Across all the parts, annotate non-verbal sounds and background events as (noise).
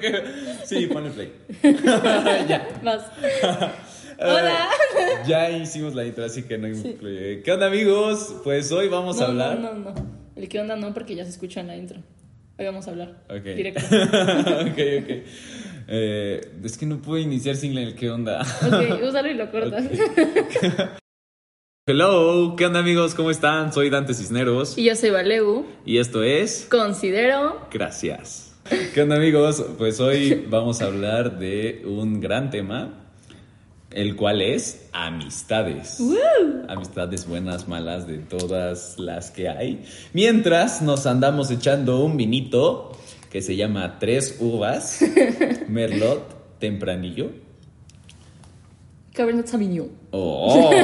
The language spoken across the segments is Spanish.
que. Sí, ponle play. (laughs) ya. Vas. (laughs) Hola. ya hicimos la intro, así que no incluye. ¿Qué onda, amigos? Pues hoy vamos a hablar. No, no, no. El qué onda no, porque ya se escucha en la intro. Hoy vamos a hablar. Ok. Directo. (laughs) ok, ok. Eh, es que no puedo iniciar sin el qué onda. ok, úsalo y lo cortas. Hello, ¿qué onda amigos? ¿Cómo están? Soy Dante Cisneros. Y yo soy Valeu. Y esto es... Considero... Gracias. ¿Qué onda amigos? Pues hoy vamos a hablar de un gran tema, el cual es amistades. Amistades buenas, malas, de todas las que hay. Mientras nos andamos echando un vinito que se llama Tres Uvas, (laughs) Merlot Tempranillo. Cabernet Sauvignon. Oh. (laughs)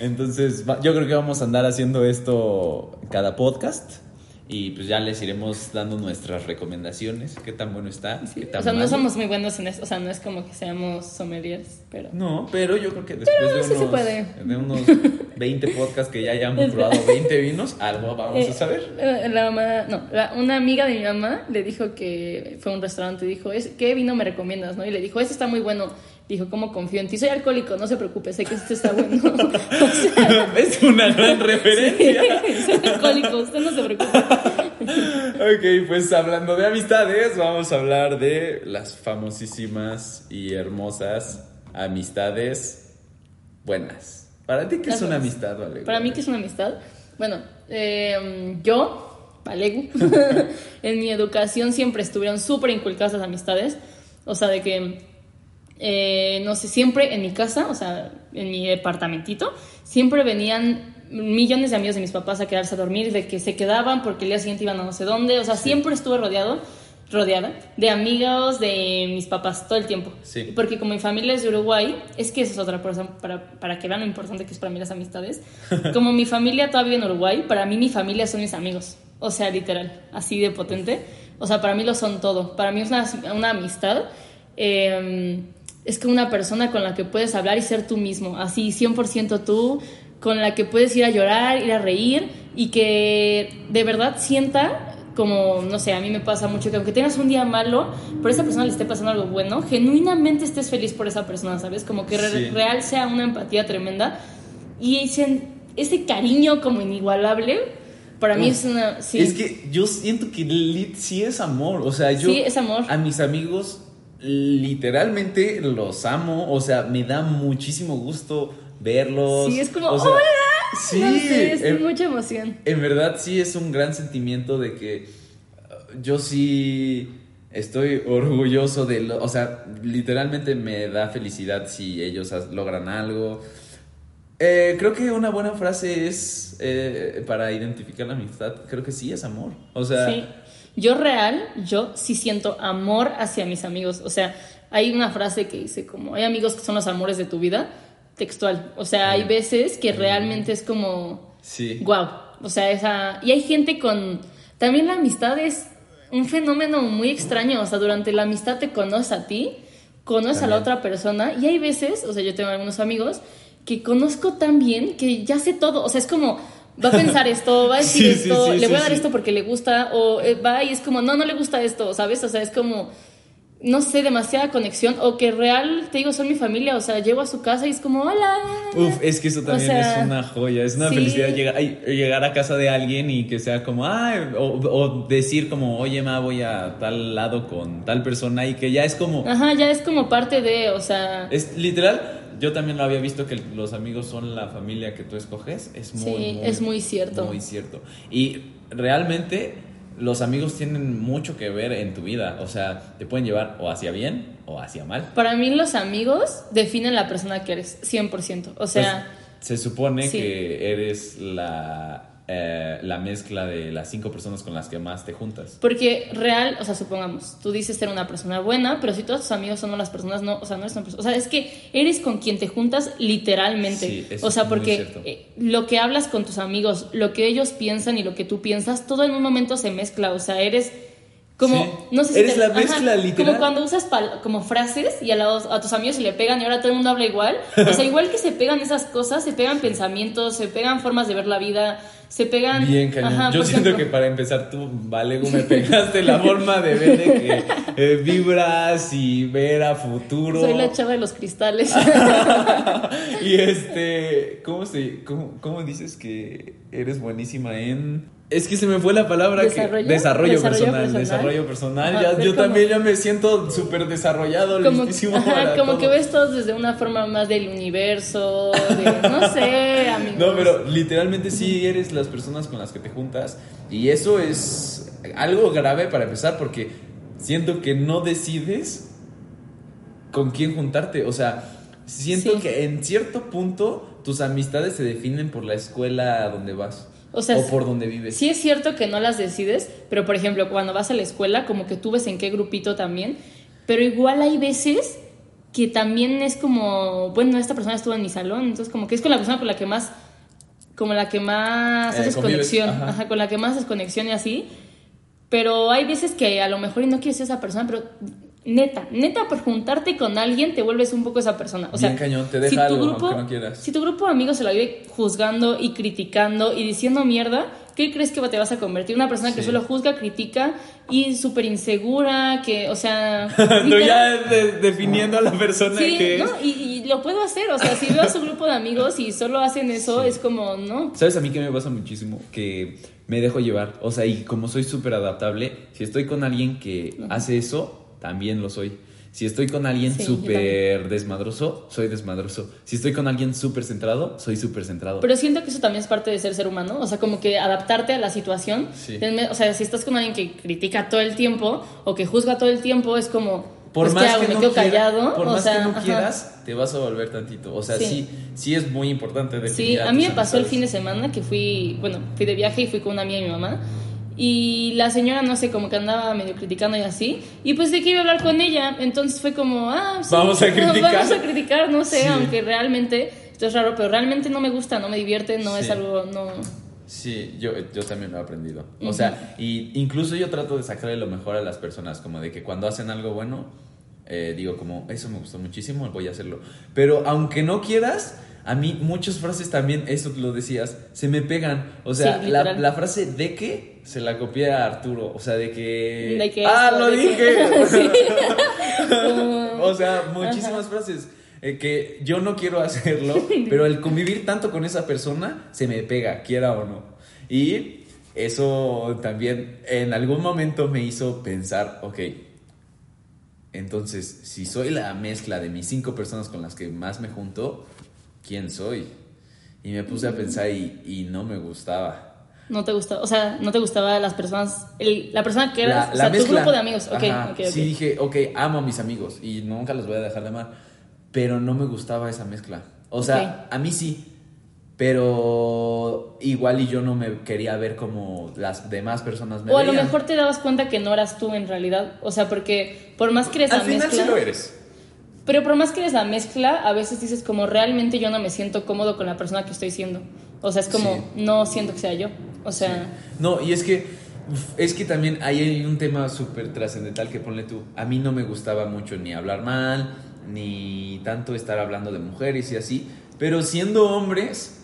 Entonces, yo creo que vamos a andar haciendo esto cada podcast. Y pues ya les iremos dando nuestras recomendaciones, qué tan bueno está. qué tan o sea, no somos muy buenos en esto, o sea, no es como que seamos sommeliers, pero... No, pero yo creo que después de, unos, se puede. de unos (laughs) 20 podcasts que ya hayamos probado 20 vinos, algo vamos a eh, saber. Eh, la mamá, no, una amiga de mi mamá le dijo que fue a un restaurante y dijo, ¿qué vino me recomiendas? ¿no? Y le dijo, este está muy bueno. Dijo, ¿cómo confío en ti? Soy alcohólico, no se preocupe, sé que este está bueno. (laughs) es una gran referencia. soy alcohólico, usted no se preocupe. ok, pues hablando de amistades, vamos a hablar de las famosísimas y hermosas amistades buenas. ¿Para ti qué es una amistad, Valegu? Para mí, ¿qué es una amistad? Bueno, eh, yo, Valegu, (laughs) en mi educación siempre estuvieron súper inculcadas las amistades. O sea, de que eh, no sé, siempre en mi casa, o sea, en mi departamentito, siempre venían millones de amigos de mis papás a quedarse a dormir, de que se quedaban porque el día siguiente iban a no sé dónde, o sea, siempre estuve rodeado, rodeada de amigos de mis papás todo el tiempo. Sí. Porque como mi familia es de Uruguay, es que esa es otra cosa, para, para que vean lo importante que es para mí las amistades. (laughs) Como mi familia todavía vive en Uruguay, para mí mi familia son mis amigos, o sea, literal, así de potente. O sea, para mí lo son todo. Para mí es una, una amistad. Eh, es que una persona con la que puedes hablar y ser tú mismo, así 100% tú, con la que puedes ir a llorar, ir a reír y que de verdad sienta como, no sé, a mí me pasa mucho que aunque tengas un día malo, por esa persona le esté pasando algo bueno, genuinamente estés feliz por esa persona, ¿sabes? Como que real sea una empatía tremenda y ese, ese cariño como inigualable. Para mí es una... Sí. Es que yo siento que sí es amor, o sea, yo... Sí, es amor. A mis amigos literalmente los amo, o sea, me da muchísimo gusto verlos. Sí, es como, ¡hola! Sí, es mucha emoción. En verdad sí es un gran sentimiento de que uh, yo sí estoy orgulloso de lo, o sea, literalmente me da felicidad si ellos logran algo. Eh, creo que una buena frase es eh, para identificar la amistad, creo que sí es amor. O sea, sí. Yo real, yo sí siento amor hacia mis amigos. O sea, hay una frase que dice como, hay amigos que son los amores de tu vida, textual. O sea, hay veces que realmente es como, sí. wow. O sea, esa... Y hay gente con... También la amistad es un fenómeno muy extraño. O sea, durante la amistad te conoces a ti, conoces a la otra persona. Y hay veces, o sea, yo tengo algunos amigos que conozco tan bien que ya sé todo. O sea, es como va a pensar esto, va a (laughs) decir esto, le voy a dar esto porque le gusta, o eh, va y es como, no, no le gusta esto, ¿sabes? O sea, es como, no sé, demasiada conexión, o que real, te digo, son mi familia, o sea, llego a su casa y es como, hola. Uf, es que eso también es una joya, es una felicidad llegar, llegar, a casa de alguien y que sea como, ay, o, o, decir como, oye, ma, voy a tal lado con tal persona y que ya es como... Ajá, ya es como parte de, o sea... Es literal yo también lo había visto que los amigos son la familia que tú escoges. Es muy, sí, es muy cierto. Muy cierto. Y realmente los amigos tienen mucho que ver en tu vida. O sea, te pueden llevar o hacia bien o hacia mal. Para mí los amigos definen la persona que eres, 100%. O sea... Pues, se supone que eres la eh, la mezcla de las cinco personas con las que más te juntas. Porque real, o sea, supongamos, tú dices ser una persona buena, pero si todos tus amigos son las personas, no, o sea, no eres una persona, o sea, es que eres con quien te juntas literalmente. o sea, porque eh, lo que hablas con tus amigos, lo que ellos piensan y lo que tú piensas, todo en un momento se mezcla, o sea, eres Como, no sé si Eres te- la mezcla, literal. Como cuando usas pal- como frases y a, los- a tus amigos se le pegan y ahora todo el mundo habla igual. O sea, (laughs) igual que se pegan esas cosas, se pegan pensamientos, se pegan formas de ver la vida, se pegan... Bien, cañón. Ajá, Yo siento ejemplo, que para empezar tú, Valego, me pegaste la forma de ver de que eh, vibras y ver a futuro. Soy la chava de los cristales. (laughs) y este, ¿cómo se, cómo, cómo dices que eres buenísima en? Es que se me fue la palabra ¿Desarrollo? que desarrollo, ¿Desarrollo personal, personal? desarrollo personal. Ajá, ya, ver yo también ya me siento súper desarrollado, como, ajá, como todo. que ves todos desde una forma más del universo, de, no sé, (laughs) amigos. No, pero literalmente sí eres las personas con las que te juntas y eso es algo grave para empezar porque siento que no decides con quién juntarte, o sea, siento Sí. que en cierto punto tus amistades se definen por la escuela donde vas O sea, o por donde vives. Sí es cierto que no las decides, pero por ejemplo, cuando vas a la escuela, como que tú ves en qué grupito también, pero igual hay veces que también es como, bueno, esta persona estuvo en mi salón, entonces como que es con la persona con la que más, como la que más Eh, haces convives, conexión, ajá. ajá, con la que más haces conexión y así, pero hay veces que a lo mejor y no quieres ser esa persona, pero neta, neta, por juntarte con alguien te vuelves un poco esa persona. O sea, Bien cañón, te deja tu algo, grupo, no quieras. Si tu grupo de amigos se la vive juzgando y criticando y diciendo mierda, ¿qué crees que te vas a convertir? Una persona que solo juzga, critica y súper insegura, que, o sea... (laughs) Tú ya de- definiendo a la persona Sí, que es. ¿no? Y, y lo puedo hacer, o sea, si veo a su grupo de amigos y solo hacen eso, es como, ¿no? ¿Sabes a mí que me pasa muchísimo? Que me dejo llevar. O sea, y como soy súper adaptable, si estoy con alguien que hace eso, también lo soy. Si estoy con alguien Sí, súper desmadroso, soy desmadroso. Si estoy con alguien súper centrado, soy súper centrado. Pero siento que eso también es parte de ser ser humano, o sea, como que adaptarte a la situación. Sí. O sea, si estás con alguien que critica todo el tiempo o que juzga todo el tiempo, es como, por pues, más ¿qué hago? que ¿Me no quedo quiera- callado? por o más sea, que no ajá. quieras, te vas a volver tantito. O sea, sí, Sí. sí, es muy importante Sí, a mí me pasó el fin de semana que fui, bueno, fui de viaje y fui con una amiga y mi mamá. Y la señora, no sé, como que andaba medio criticando y así. Y pues de qué iba a hablar con ella. Entonces fue como, ah, sí, Vamos a criticar. (laughs) Vamos a criticar, no sé, Sí. aunque realmente, esto es raro, pero realmente no me gusta, no me divierte, no es Sí. algo, no. Sí, yo, yo también lo he aprendido. O sea, y incluso yo trato de sacarle lo mejor a las personas, como de que cuando hacen algo bueno, eh, digo como, eso me gustó muchísimo, voy a hacerlo. Pero aunque no quieras, a mí muchas frases también, eso lo decías, se me pegan. O sea, Sí, la, frase de que se la copié a Arturo. O sea, de que... De que ¡Ah, lo de dije! (laughs) Sí. (laughs) o sea, muchísimas frases. eh, que yo no quiero hacerlo, (laughs) pero el convivir tanto con esa persona se me pega, quiera o no. Y eso también en algún momento me hizo pensar, ok, entonces si soy la mezcla de mis cinco personas con las que más me junto, ¿quién soy? Y me puse a pensar y, y no me gustaba. No te gustaba, o sea, no te gustaba las personas, el- la persona que eras, La- o sea, tu grupo de amigos. Ok, Ajá, ok, ok. Sí, dije, ok, amo a mis amigos y nunca los voy a dejar de amar. Pero no me gustaba esa mezcla. O sea, a mí sí. Pero igual y yo no me quería ver como las demás personas me O a lo mejor te dabas cuenta que no eras tú en realidad. O sea, porque por más que eres Al final mezcla. sí lo eres. Pero por más que eres la mezcla, a veces dices como realmente yo no me siento cómodo con la persona que estoy siendo. O sea, es como Sí. no siento que sea yo. O sea, No, y es que es que también ahí hay un tema súper trascendental que ponle tú. A mí no me gustaba mucho ni hablar mal, ni tanto estar hablando de mujeres y así. Pero siendo hombres,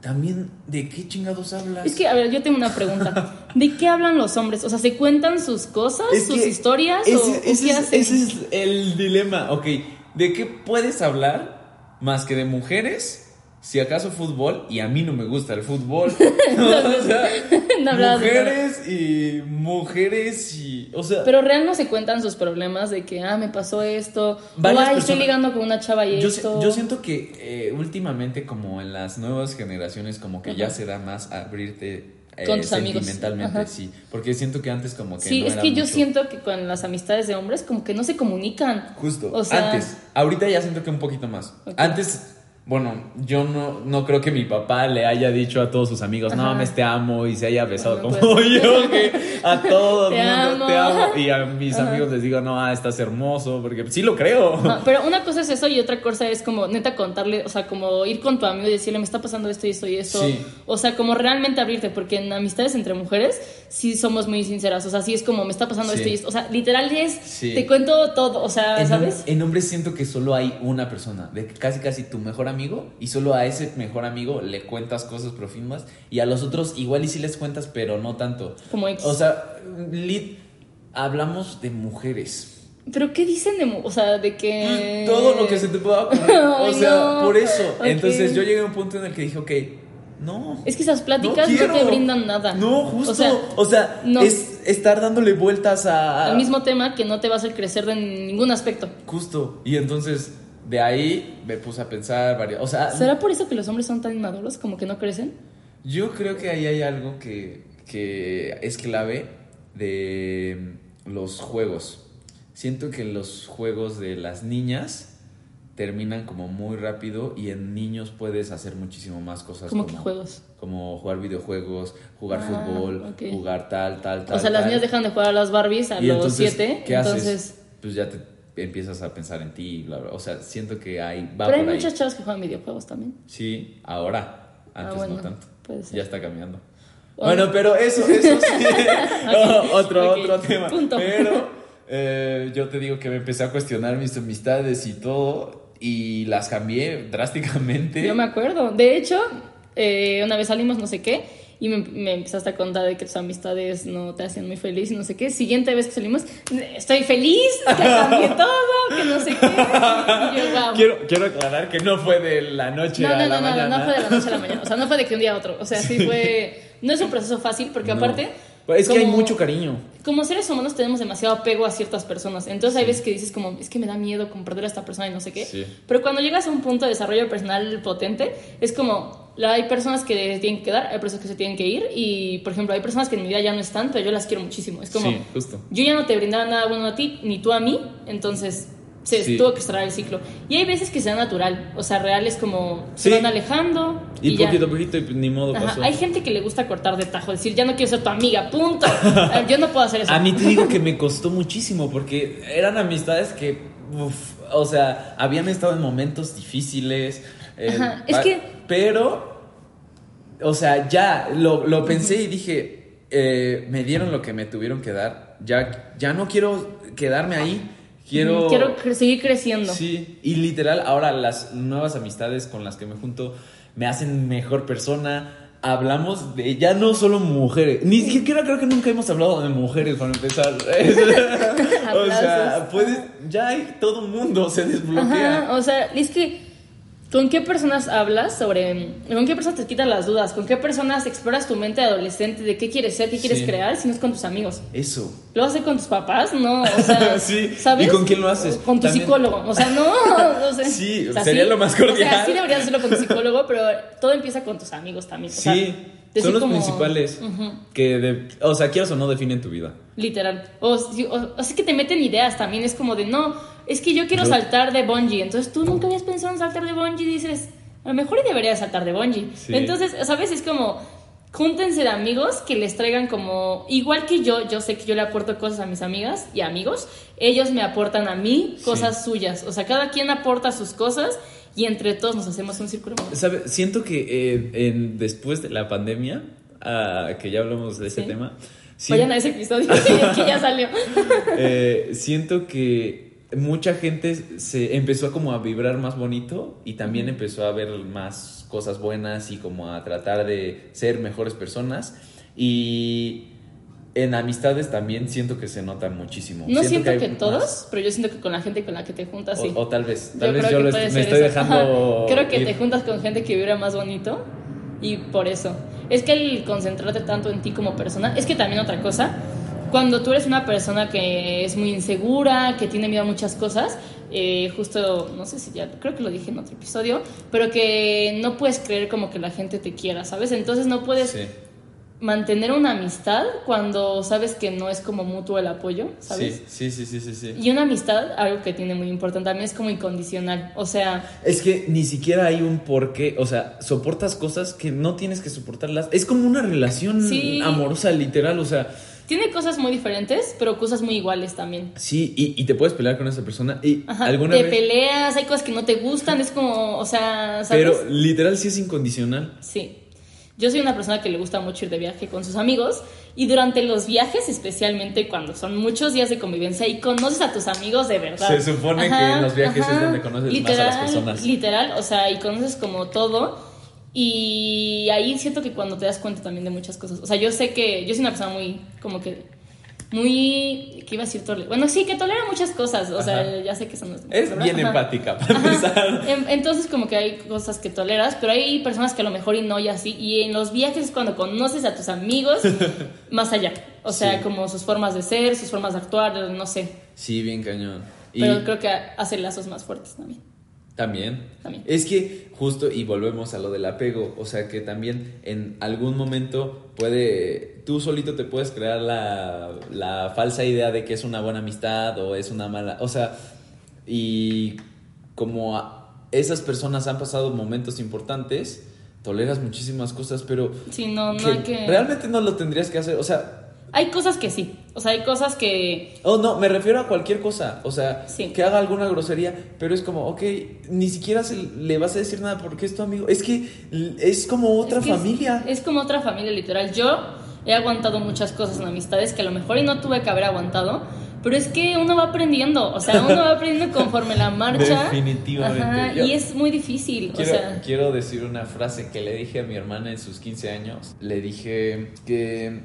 también, ¿de qué chingados hablas? es que a ver, yo tengo una pregunta. ¿De qué hablan los hombres? O sea, ¿se cuentan sus cosas, Es sus historias ese, o, o ese qué es, hacen? ese es el dilema. Ok, ¿de qué puedes hablar más que de mujeres? Si acaso fútbol, y a mí no me gusta el fútbol. (laughs) o sea, (laughs) No mujeres y mujeres y. O sea, Pero real no se cuentan sus problemas de que, ah, me pasó esto, o ay, estoy ligando con una chava y yo, esto. yo siento que eh, últimamente, como en las nuevas generaciones, como que ya se da más abrirte. eh, Con tus amigos. sentimentalmente, Ajá. sí. Porque siento que antes como que Sí, no es era que yo mucho. siento que con las amistades de hombres como que no se comunican. Justo, O sea, antes. Ahorita ya siento que un poquito más. Antes, bueno, yo no, no creo que mi papá le haya dicho a todos sus amigos, no mames, te amo, y se haya besado como puede yo, que a todos Te mundo, amo. te amo. Y a mis Ajá. amigos les digo, no, ah, estás hermoso, porque sí lo creo. Ajá, pero una cosa es eso y otra cosa es como neta contarle, o sea, como ir con tu amigo y decirle, me está pasando esto y esto y esto. Sí. O sea, como realmente abrirte, porque en amistades entre mujeres sí somos muy sinceras. O sea, sí es como, me está pasando Sí. esto y esto. O sea, literal es, Sí. te cuento todo, o sea, En, ¿sabes? en hombres siento que solo hay una persona, de casi casi tu mejor amigo, y solo a ese mejor amigo le cuentas cosas profundas, y a los otros igual y sí les cuentas, pero no tanto. Como ex. O sea, lit, hablamos de mujeres. Pero ¿qué dicen de, o sea, de que... Todo lo que se te pueda ocurrir. (laughs) o sea, no. por eso. Ok. Entonces yo llegué a un punto en el que dije, ok, no. Es que esas pláticas no, quiero. te brindan nada. No, justo. O sea, no. es estar dándole vueltas a. al mismo tema que no te va a hacer crecer de ningún aspecto. Justo. Y entonces, de ahí me puse a pensar varias. O sea, ¿Será por eso que los hombres son tan inmaduros, como que no crecen? yo creo que ahí hay algo que, que es clave de los juegos. Siento que los juegos de las niñas terminan como muy rápido y en niños puedes hacer muchísimo más cosas. ¿Cómo como, que juegos? Como jugar videojuegos, jugar Ah, fútbol, jugar tal, tal, tal. o sea, las niñas dejan de jugar a las Barbies a Y los entonces, 7. ¿qué Entonces, haces? Pues ya te empiezas a pensar en ti, bla, bla. O sea, siento que hay, va pero hay por ahí. muchas chavas que juegan videojuegos también. Sí, ahora. Antes Ah, bueno, no tanto. puede ser. Ya está cambiando. Bueno, pero eso, eso sí. (laughs) (laughs) Otro, otro tema. punto. Pero (laughs) eh, yo te digo que me empecé a cuestionar mis amistades y todo. Y las cambié drásticamente. Yo me acuerdo. De hecho, eh, una vez salimos no sé qué y me, me empezaste a contar de que tus amistades no te hacían muy feliz y no sé qué. Siguiente vez que salimos, estoy feliz, que cambié (laughs) todo, que no sé qué. Y yo, wow. Quiero, quiero aclarar que no fue de la noche No, a no, la no, no, mañana. no fue de la noche a la mañana. O sea, no fue de que un día a otro. O sea, sí fue. No es un proceso fácil porque No. aparte. Pues es que hay mucho cariño. como seres humanos tenemos demasiado apego a ciertas personas. Entonces hay veces que dices como, es que me da miedo como perder a esta persona y no sé qué. Sí. Pero cuando llegas a un punto de desarrollo personal potente, es como, la- hay personas que tienen que quedar, hay personas que se tienen que ir y, por ejemplo, hay personas que en mi vida ya no están, pero yo las quiero muchísimo. Es como, Sí, justo. yo ya no te brindaba nada bueno a ti, ni tú a mí, entonces se Sí. tuvo que cerrar el ciclo. Y hay veces que se da natural, o sea, real es como, se van alejando Y, poquito a poquito, y ni modo Ajá, pasó. Hay gente que le gusta cortar de tajo, decir, ya no quiero ser tu amiga, punto. (laughs) Ah, Yo no puedo hacer eso. A mí te digo que me costó muchísimo porque eran amistades que, uf, o sea, habían estado en momentos difíciles. eh, Ajá, es que- Pero, o sea, ya lo, lo pensé y dije, eh, me dieron lo que me tuvieron que dar. Ya, ya no quiero quedarme ahí. Quiero... Quiero cre- seguir creciendo. Sí, y literal, ahora las nuevas amistades con las que me junto me hacen mejor persona. Hablamos de ya no solo mujeres, ni siquiera creo que nunca hemos hablado de mujeres para empezar. (laughs) (laughs) o sea, puedes, ya hay todo mundo se desbloquea. Ajá, o sea, es que ¿con qué personas hablas sobre con qué personas te quitas las dudas? ¿Con qué personas exploras tu mente adolescente de qué quieres ser, qué quieres Sí. crear si no es con tus amigos? Eso. ¿Lo hacer con tus papás? No, o sea, (laughs) Sí. ¿sabes? ¿Y con quién lo haces? Con tu También. psicólogo, o sea, no, no sé. Sí, O sea, sería lo más O sea, cordial. sí deberías hacerlo con tu psicólogo, pero todo empieza con tus amigos también. o sea, Sí, son los como- principales que, de, o sea, quieras o no definen tu vida. Literal. O, o, o sea que te meten ideas también. Es como de, no, es que yo quiero Yo- saltar de bungee. Entonces tú nunca habías pensado en saltar de bungee. Dices, a lo mejor debería saltar de bungee. Sí. Entonces, ¿sabes? Es como, júntense de amigos que les traigan como, igual que yo, yo sé que yo le aporto cosas a mis amigas y amigos. Ellos me aportan a mí cosas suyas. O sea, cada quien aporta sus cosas y entre todos nos hacemos un círculo. ¿Sabe? Siento que eh, en, después de la pandemia, ah, que ya hablamos de ese Sí. tema, Vayan a ese episodio (laughs) que ya salió. (laughs) eh, siento que mucha gente se empezó a como a vibrar más bonito y también empezó a ver más cosas buenas y como a tratar de ser mejores personas y en amistades también siento que se nota muchísimo. No siento que, todos, pero yo siento que con la gente con la que te juntas, o, sí. o tal vez, tal vez yo puede est- me estoy eso. dejando. (laughs) Creo que ir. te juntas con gente que vibra más bonito y por eso. Es que el concentrarte tanto en ti como persona, es que también otra cosa, cuando tú eres una persona que es muy insegura, que tiene miedo a muchas cosas, eh, justo, no sé si ya, creo que lo dije en otro episodio, pero que no puedes creer como que la gente te quiera, ¿sabes? Entonces no puedes Sí. mantener una amistad cuando sabes que no es como mutuo el apoyo, ¿sabes? Sí, sí, sí, sí, sí. Y una amistad, algo que tiene muy importante también es como incondicional, o sea... Es que ni siquiera hay un porqué, o sea, soportas cosas que no tienes que soportarlas. Es como una relación Sí. amorosa, literal, o sea, Tiene cosas muy diferentes, pero cosas muy iguales también. sí, y, y te puedes pelear con esa persona y Ajá, alguna te vez... peleas, hay cosas que no te gustan, es como, o sea, ¿sabes? Pero literal sí es incondicional. Sí. Yo soy una persona que le gusta mucho ir de viaje con sus amigos y durante los viajes, especialmente cuando son muchos días de convivencia y conoces a tus amigos de verdad. Se supone que en los viajes es donde conoces más a las personas. Literal, o sea, y conoces como todo y ahí siento que cuando te das cuenta también de muchas cosas. O sea, yo sé que yo soy una persona muy como que muy ¿qué iba a decir? Tole- Bueno, sí, que tolera muchas cosas, o sea, ya sé que eso no es bien Ajá. empática, para empezar. Em- Entonces como que hay cosas que toleras, pero hay personas que a lo mejor y no y así. Y en los viajes es cuando conoces a tus amigos (laughs) más allá. O sea, Sí. como sus formas de ser, sus formas de actuar, no sé. Sí, bien cañón. Y Pero creo que hace lazos más fuertes también. También. También. Es que justo, y volvemos a lo del apego, o sea que también en algún momento puede, tú solito te puedes crear la, la falsa idea de que es una buena amistad o es una mala, o sea, y como esas personas han pasado momentos importantes, toleras muchísimas cosas, pero Sí, no, no que hay que... realmente no lo tendrías que hacer, o sea, Hay cosas que sí. O sea, hay cosas que... Oh, no, me refiero a cualquier cosa. O sea, Sí. que haga alguna grosería, pero es como, ok, ni siquiera se le vas a decir nada porque es tu amigo. Es que es como otra es que es- familia. Es, como otra familia, literal. Yo he aguantado muchas cosas en amistades que a lo mejor y no tuve que haber aguantado. Pero es que uno va aprendiendo, o sea, uno va aprendiendo conforme la marcha. Definitivamente. Ajá, Yo- y es muy difícil, Quiero, o sea... quiero decir una frase que le dije a mi hermana en sus 15 años. Le dije que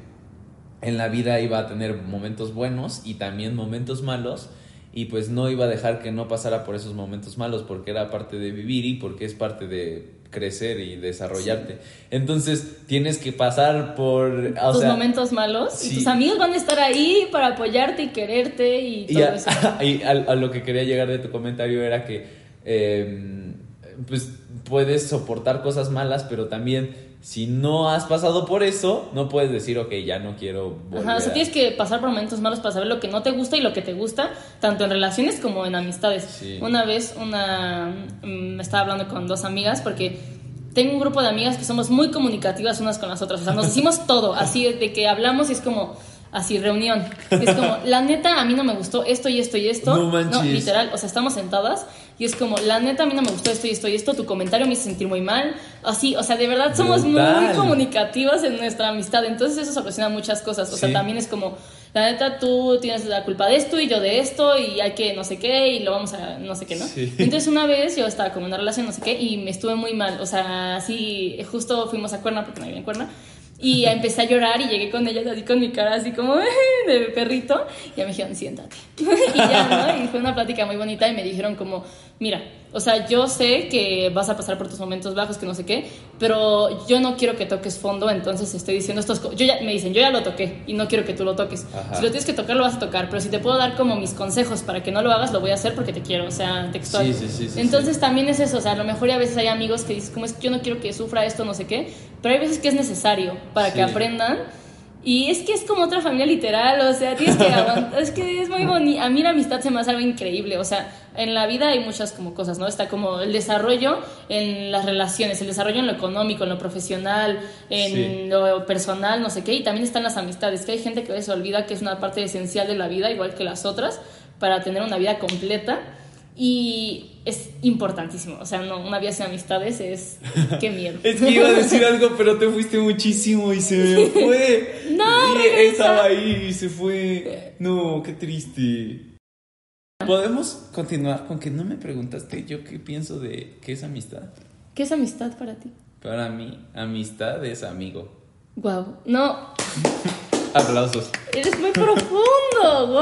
en la vida iba a tener momentos buenos y también momentos malos. Y pues no iba a dejar que no pasara por esos momentos malos porque era parte de vivir y porque es parte de crecer y desarrollarte. Entonces tienes que pasar por... O tus sea, momentos malos sí. y tus amigos van a estar ahí para apoyarte y quererte y Y, todo a, eso. (laughs) y a- a lo que quería llegar de tu comentario era que eh, pues puedes soportar cosas malas, pero también si no has pasado por eso, no puedes decir, ok, ya no quiero volver. Ajá, o sea, a-". tienes que pasar por momentos malos para saber lo que no te gusta y lo que te gusta, tanto en relaciones como en amistades. Sí. Una vez una mm, me estaba hablando con dos amigas porque tengo un grupo de amigas que somos muy comunicativas unas con las otras, o sea, nos decimos todo, así de que hablamos y es como así reunión. Es como, (laughs) la neta a mí no me gustó esto y esto y esto. No manches. literal, o sea, estamos sentadas y es como, la neta a mí no me gustó esto y esto y esto, tu comentario me hizo sentir muy mal. Así, o sea, de verdad somos muy Brutal. comunicativas en nuestra amistad, entonces eso soluciona muchas cosas. O sea, Sí. también es como, la neta, tú tienes la culpa de esto y yo de esto y hay que no sé qué y lo vamos a no sé qué, ¿no? Sí. Entonces una vez yo estaba como en una relación no sé qué y me estuve muy mal, o sea, así, justo fuimos a Cuerna porque no había en Cuerna. Y empecé a llorar y llegué con ella así con mi cara así como (laughs) de perrito. Y ya me dijeron, siéntate. (laughs) y ya, ¿no? Y fue una plática muy bonita y me dijeron como, mira, o sea, yo sé que vas a pasar por tus momentos bajos, que no sé qué, pero yo no quiero que toques fondo, entonces estoy diciendo estos... co- Yo ya, me dicen, yo ya lo toqué y no quiero que tú lo toques. Ajá. Si lo tienes que tocar, lo vas a tocar, pero si te puedo dar como mis consejos para que no lo hagas, lo voy a hacer porque te quiero, o sea, textual. Sí, sí, sí, sí, entonces también es eso, o sea, a lo mejor a veces hay amigos que dices, como es que yo no quiero que sufra esto, no sé qué, pero hay veces que es necesario para Sí. que aprendan. Y es que es como otra familia literal, o sea, tienes que aguantar, (laughs) es que es muy bonito, a mí la amistad se me hace algo increíble, o sea, en la vida hay muchas como cosas, ¿no? Está como el desarrollo en las relaciones, el desarrollo en lo económico, en lo profesional, en Sí. lo personal, no sé qué, y también están las amistades, que hay gente que se olvida que es una parte esencial de la vida, igual que las otras, para tener una vida completa. Y es importantísimo. O sea, no, una vida sin amistades es. (laughs) ¡Qué miedo! Es que iba a decir algo, pero te fuiste muchísimo y se me (laughs) fue. No, Y estaba ahí y se fue. No, qué triste. ¿Podemos continuar con que no me preguntaste yo qué pienso de qué es amistad? ¿Qué es amistad para ti? Para mí, amistad es amigo. Wow. No, (laughs) Aplausos. eres muy profundo. Wow.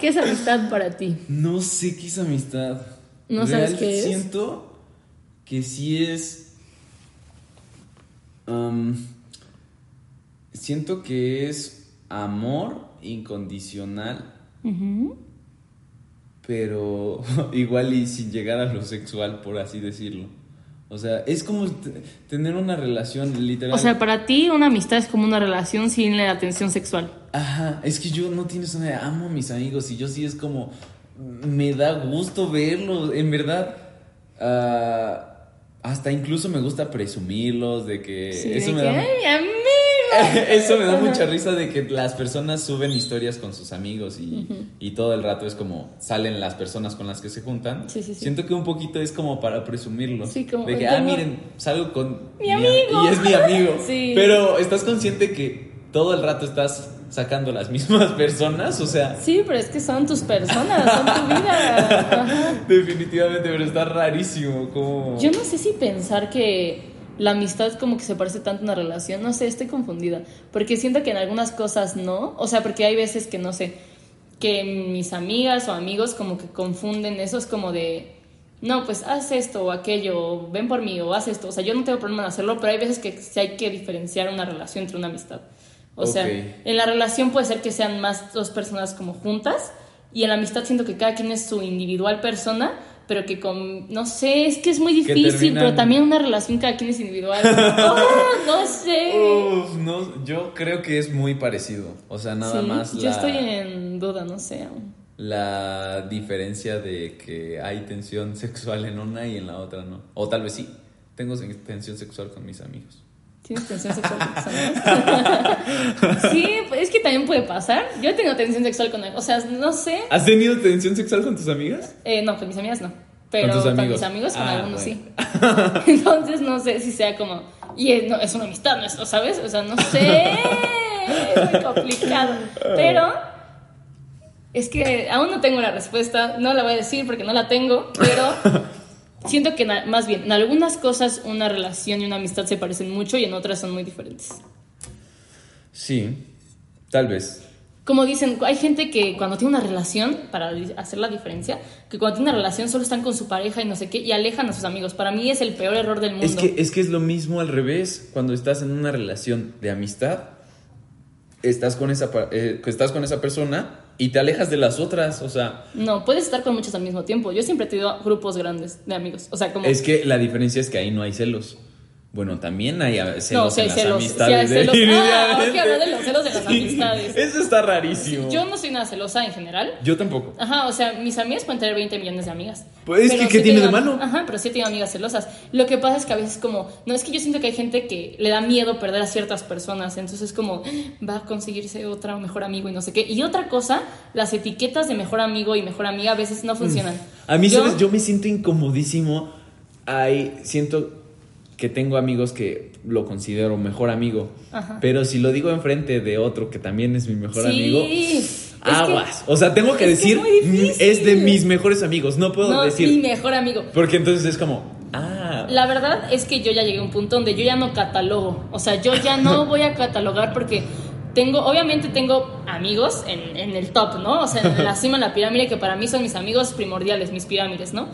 ¿Qué es amistad para ti? No sé qué es amistad. ¿No sabes qué es? Siento que sí es. siento que es amor incondicional, pero (laughs) igual y sin llegar a lo sexual, por así decirlo. O sea, es como tener una relación literal. O sea, para ti una amistad es como una relación sin la atención sexual. Ajá, es que yo no tienes una idea, amo a mis amigos y yo sí es como, me da gusto verlos, en verdad, ah, hasta incluso me gusta presumirlos, de que Sí, eso de me que, da... ¡Ay, mi amigo! (laughs) Eso me da mucha risa de que las personas suben historias con sus amigos y, y todo el rato es como salen las personas con las que se juntan. Sí, sí, sí. Siento que un poquito es como para presumirlo. Sí, como- de que, ah, miren, salgo con Mi amigo. Y es mi amigo. (laughs) Sí. Pero estás consciente que todo el rato estás sacando las mismas personas, o sea, Sí, pero es que son tus personas, son tu vida. Ajá. (laughs) definitivamente, pero está rarísimo como... Yo no sé si pensar que la amistad como que se parece tanto a una relación, no sé, estoy confundida, porque siento que en algunas cosas no, o sea, porque hay veces que no sé, que mis amigas o amigos como que confunden eso, es como de, no, pues haz esto o aquello, o ven por mí o haz esto, o sea, yo no tengo problema en hacerlo, pero hay veces que sí hay que diferenciar una relación entre una amistad. O sea, en la relación puede ser que sean más dos personas como juntas y en la amistad siento que cada quien es su individual persona, pero que con, no sé, es que es muy difícil, pero también una relación cada quien es individual. (laughs) No sé. Uf, no, yo creo que es muy parecido, o sea, nada Sí, más Yo la... estoy en duda, no sé. la diferencia de que hay tensión sexual en una y en la otra no. O tal vez sí, tengo tensión sexual con mis amigos. ¿Tienes tensión sexual con tus amigos? (laughs) sí, es que también puede pasar. Yo tengo tensión sexual con o sea, no sé. ¿Has tenido tensión sexual con tus amigas? Eh, no, con mis amigas no. Pero tus con, amigos? mis amigos, con Ah, algunos bueno. sí. (laughs) (laughs) Entonces no sé si sea como. Y es, no, es una amistad, ¿no es, ¿sabes? O sea, no sé. Es muy complicado. Pero. Es que aún no tengo la respuesta. No la voy a decir porque no la tengo. Pero. Siento que más bien, en algunas cosas una relación y una amistad se parecen mucho y en otras son muy diferentes. Sí, tal vez. Como dicen, hay gente que cuando tiene una relación, para hacer la diferencia, que cuando tiene una relación solo están con su pareja y no sé qué, y alejan a sus amigos. Para mí es el peor error del mundo. Es que, es que es lo mismo al revés. Cuando estás en una relación de amistad, estás con esa, eh, estás con esa persona y te alejas de las otras. O sea, No, puedes estar con muchos al mismo tiempo. Yo siempre he tenido grupos grandes de amigos. O sea, como... es que la diferencia es que ahí no hay celos. Bueno, también hay celos no, en las celos. Sí amistades. hay celos. Ah, definitivamente. hay que hablar de los celos de las Sí, amistades. Eso está rarísimo. Yo no soy nada celosa en general. Yo tampoco. Ajá, o sea, mis amigas pueden tener 20 millones de amigas. Pues, es que, ¿qué sí tiene de tengo- malo? Ajá, pero sí he tenido amigas celosas. Lo que pasa es que a veces como, no, es que yo siento que hay gente que le da miedo perder a ciertas personas, entonces es como, va a conseguirse otra mejor amigo y no sé qué. Y otra cosa, las etiquetas de mejor amigo y mejor amiga a veces no funcionan. A mí, Yo- ¿sabes? Yo me siento incomodísimo. Hay, siento que tengo amigos que lo considero mejor amigo. Ajá. Pero si lo digo enfrente de otro que también es mi mejor Sí, amigo, es que- aguas. o sea, tengo que es que decir, es de mis mejores amigos. No puedo no, decir. mi mejor amigo. Porque entonces es como, ah. La verdad es que yo ya llegué a un punto donde yo ya no catalogo. O sea, yo ya no (laughs) voy a catalogar porque tengo, obviamente tengo amigos en, en el top, ¿no? O sea, en la cima de la pirámide, que para mí son mis amigos primordiales, mis pirámides, ¿no?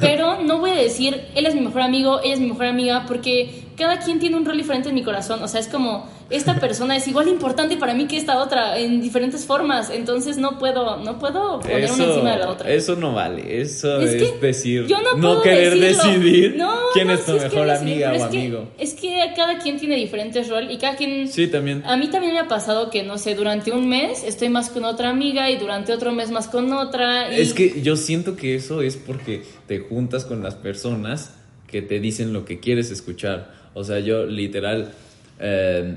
Pero no voy a decir, él es mi mejor amigo, ella es mi mejor amiga, porque cada quien tiene un rol diferente en mi corazón. O sea, es como, esta persona es igual importante para mí que esta otra, en diferentes formas. Entonces no puedo, no puedo poner una encima de la otra. eso no vale. Eso Es es, que decir, yo no, no, querer decirlo. decidir No, quién no, es tu mejor amiga o que- amigo. es que cada quien tiene diferentes roles y cada quien... Sí, también. A mí también me ha pasado que, no sé, durante un mes estoy más con otra amiga y durante otro mes más con otra. Y Es que yo siento que eso es porque te juntas con las personas que te dicen lo que quieres escuchar. O sea, yo literal, eh,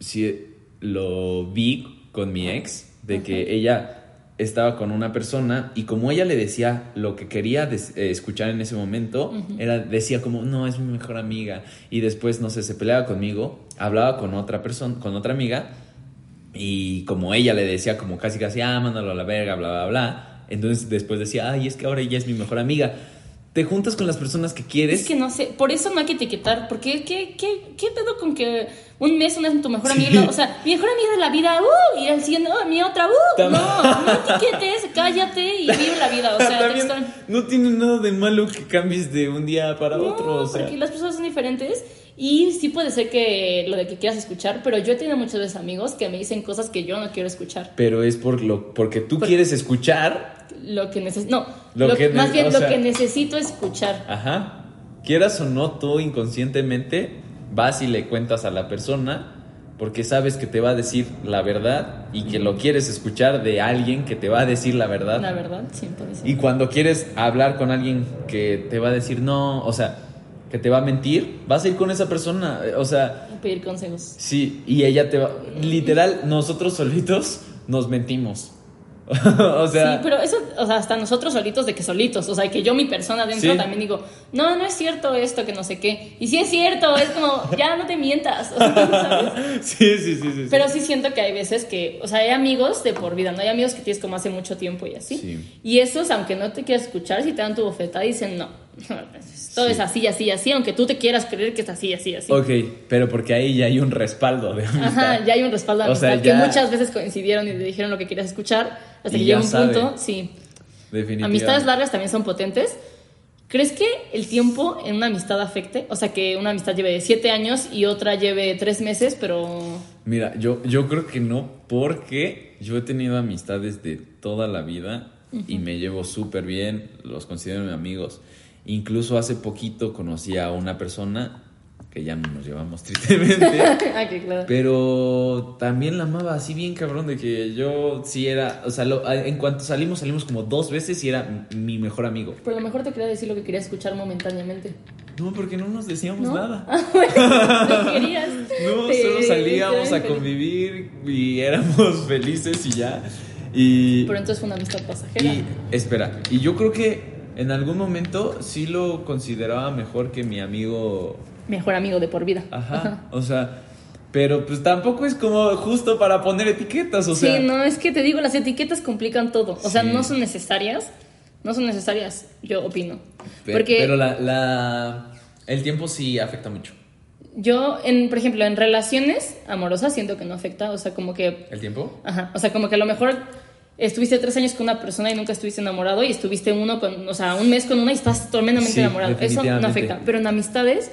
sí lo vi con mi ex, de que ella estaba con una persona y como ella le decía lo que quería eh, escuchar en ese momento, era, decía como, no, es mi mejor amiga. Y después, no sé, se peleaba conmigo, hablaba con otra persona, con otra amiga y como ella le decía como casi casi, ah, mándalo a la verga, bla, bla, bla. Entonces después decía, ay, es que ahora ella es mi mejor amiga. Te juntas con las personas que quieres. Es que no sé, por eso no hay que etiquetar, porque ¿qué, qué, qué pedo con que un mes una es tu mejor amiga? O sea, mi mejor amiga de la vida, uh, y al siguiente, oh, mi otra, uh, no, no etiquetes, cállate y vive la vida, o sea, textual. no tiene nada de malo que cambies de un día para No, otro. O sea, porque las personas son diferentes y sí puede ser que lo de que quieras escuchar, pero yo he tenido muchas veces amigos que me dicen cosas que yo no quiero escuchar. pero es por lo, porque tú quieres escuchar. Lo que necesito, no, Lo lo- que más bien o lo que necesito escuchar. Ajá. quieras o no, tú inconscientemente vas y le cuentas a la persona porque sabes que te va a decir la verdad y que lo quieres escuchar de alguien que te va a decir la verdad. La verdad, siempre. Y cuando quieres hablar con alguien que te va a decir no, o sea, que te va a mentir, vas a ir con esa persona, o sea... pedir consejos. Sí, y ella te va... Literal, nosotros solitos nos mentimos. (laughs) o sea. Sí, pero eso, o sea, hasta nosotros solitos de que solitos. O sea, que yo, mi persona dentro, también digo, no, no es cierto esto, que no sé qué. Y sí es cierto, es como, ya no te mientas. (laughs) (laughs) Sí, sí, sí, sí, Pero sí siento que hay veces que, o sea, hay amigos de por vida, ¿no? Hay amigos que tienes como hace mucho tiempo y así. Y esos, aunque no te quieras escuchar, si te dan tu bofetada, dicen, no, (laughs) todo es así, así, así, aunque tú te quieras creer que es así, así, así. Ok, pero porque ahí ya hay un respaldo de amistad. Ajá, ya hay un respaldo de amistad, que muchas veces coincidieron y te dijeron lo que querías escuchar, hasta que llega un punto, sí. Definitivamente. Amistades largas también son potentes. ¿Crees que el tiempo en una amistad afecte? O sea, que una amistad lleve siete años y otra lleve tres meses, pero... Mira, yo, yo creo que no, porque yo he tenido amistades de toda la vida y me llevo súper bien, los considero mis amigos. Incluso hace poquito conocí a una persona que ya no nos llevamos (laughs) tristemente. ah, claro. Pero también la amaba así bien cabrón de que yo sí era, o sea, en cuanto salimos, salimos como dos veces y era mi mejor amigo. Pero a lo mejor te quería decir lo que quería escuchar momentáneamente. No, porque no nos decíamos nada. Ah, (laughs) no querías. no, solo salíamos a convivir y éramos felices y ya. Y, Pero entonces fue una amistad pasajera. Y espera, y yo creo que en algún momento sí lo consideraba mejor que mi amigo. Mejor amigo de por vida. Ajá. O sea, pero pues tampoco es como justo para poner etiquetas, o sea. Sí, no, es que te digo, las etiquetas complican todo. O sea, no son necesarias. No son necesarias, yo opino. Pero, Porque, pero la, la, el tiempo sí afecta mucho. Yo, en, por ejemplo, en relaciones amorosas siento que no afecta, o sea, como que... ¿El tiempo? Ajá, o sea, como que a lo mejor estuviste tres años con una persona y nunca estuviste enamorado y estuviste uno con, o sea, un mes con una y estás tremendamente enamorado. Eso no afecta. Pero en amistades,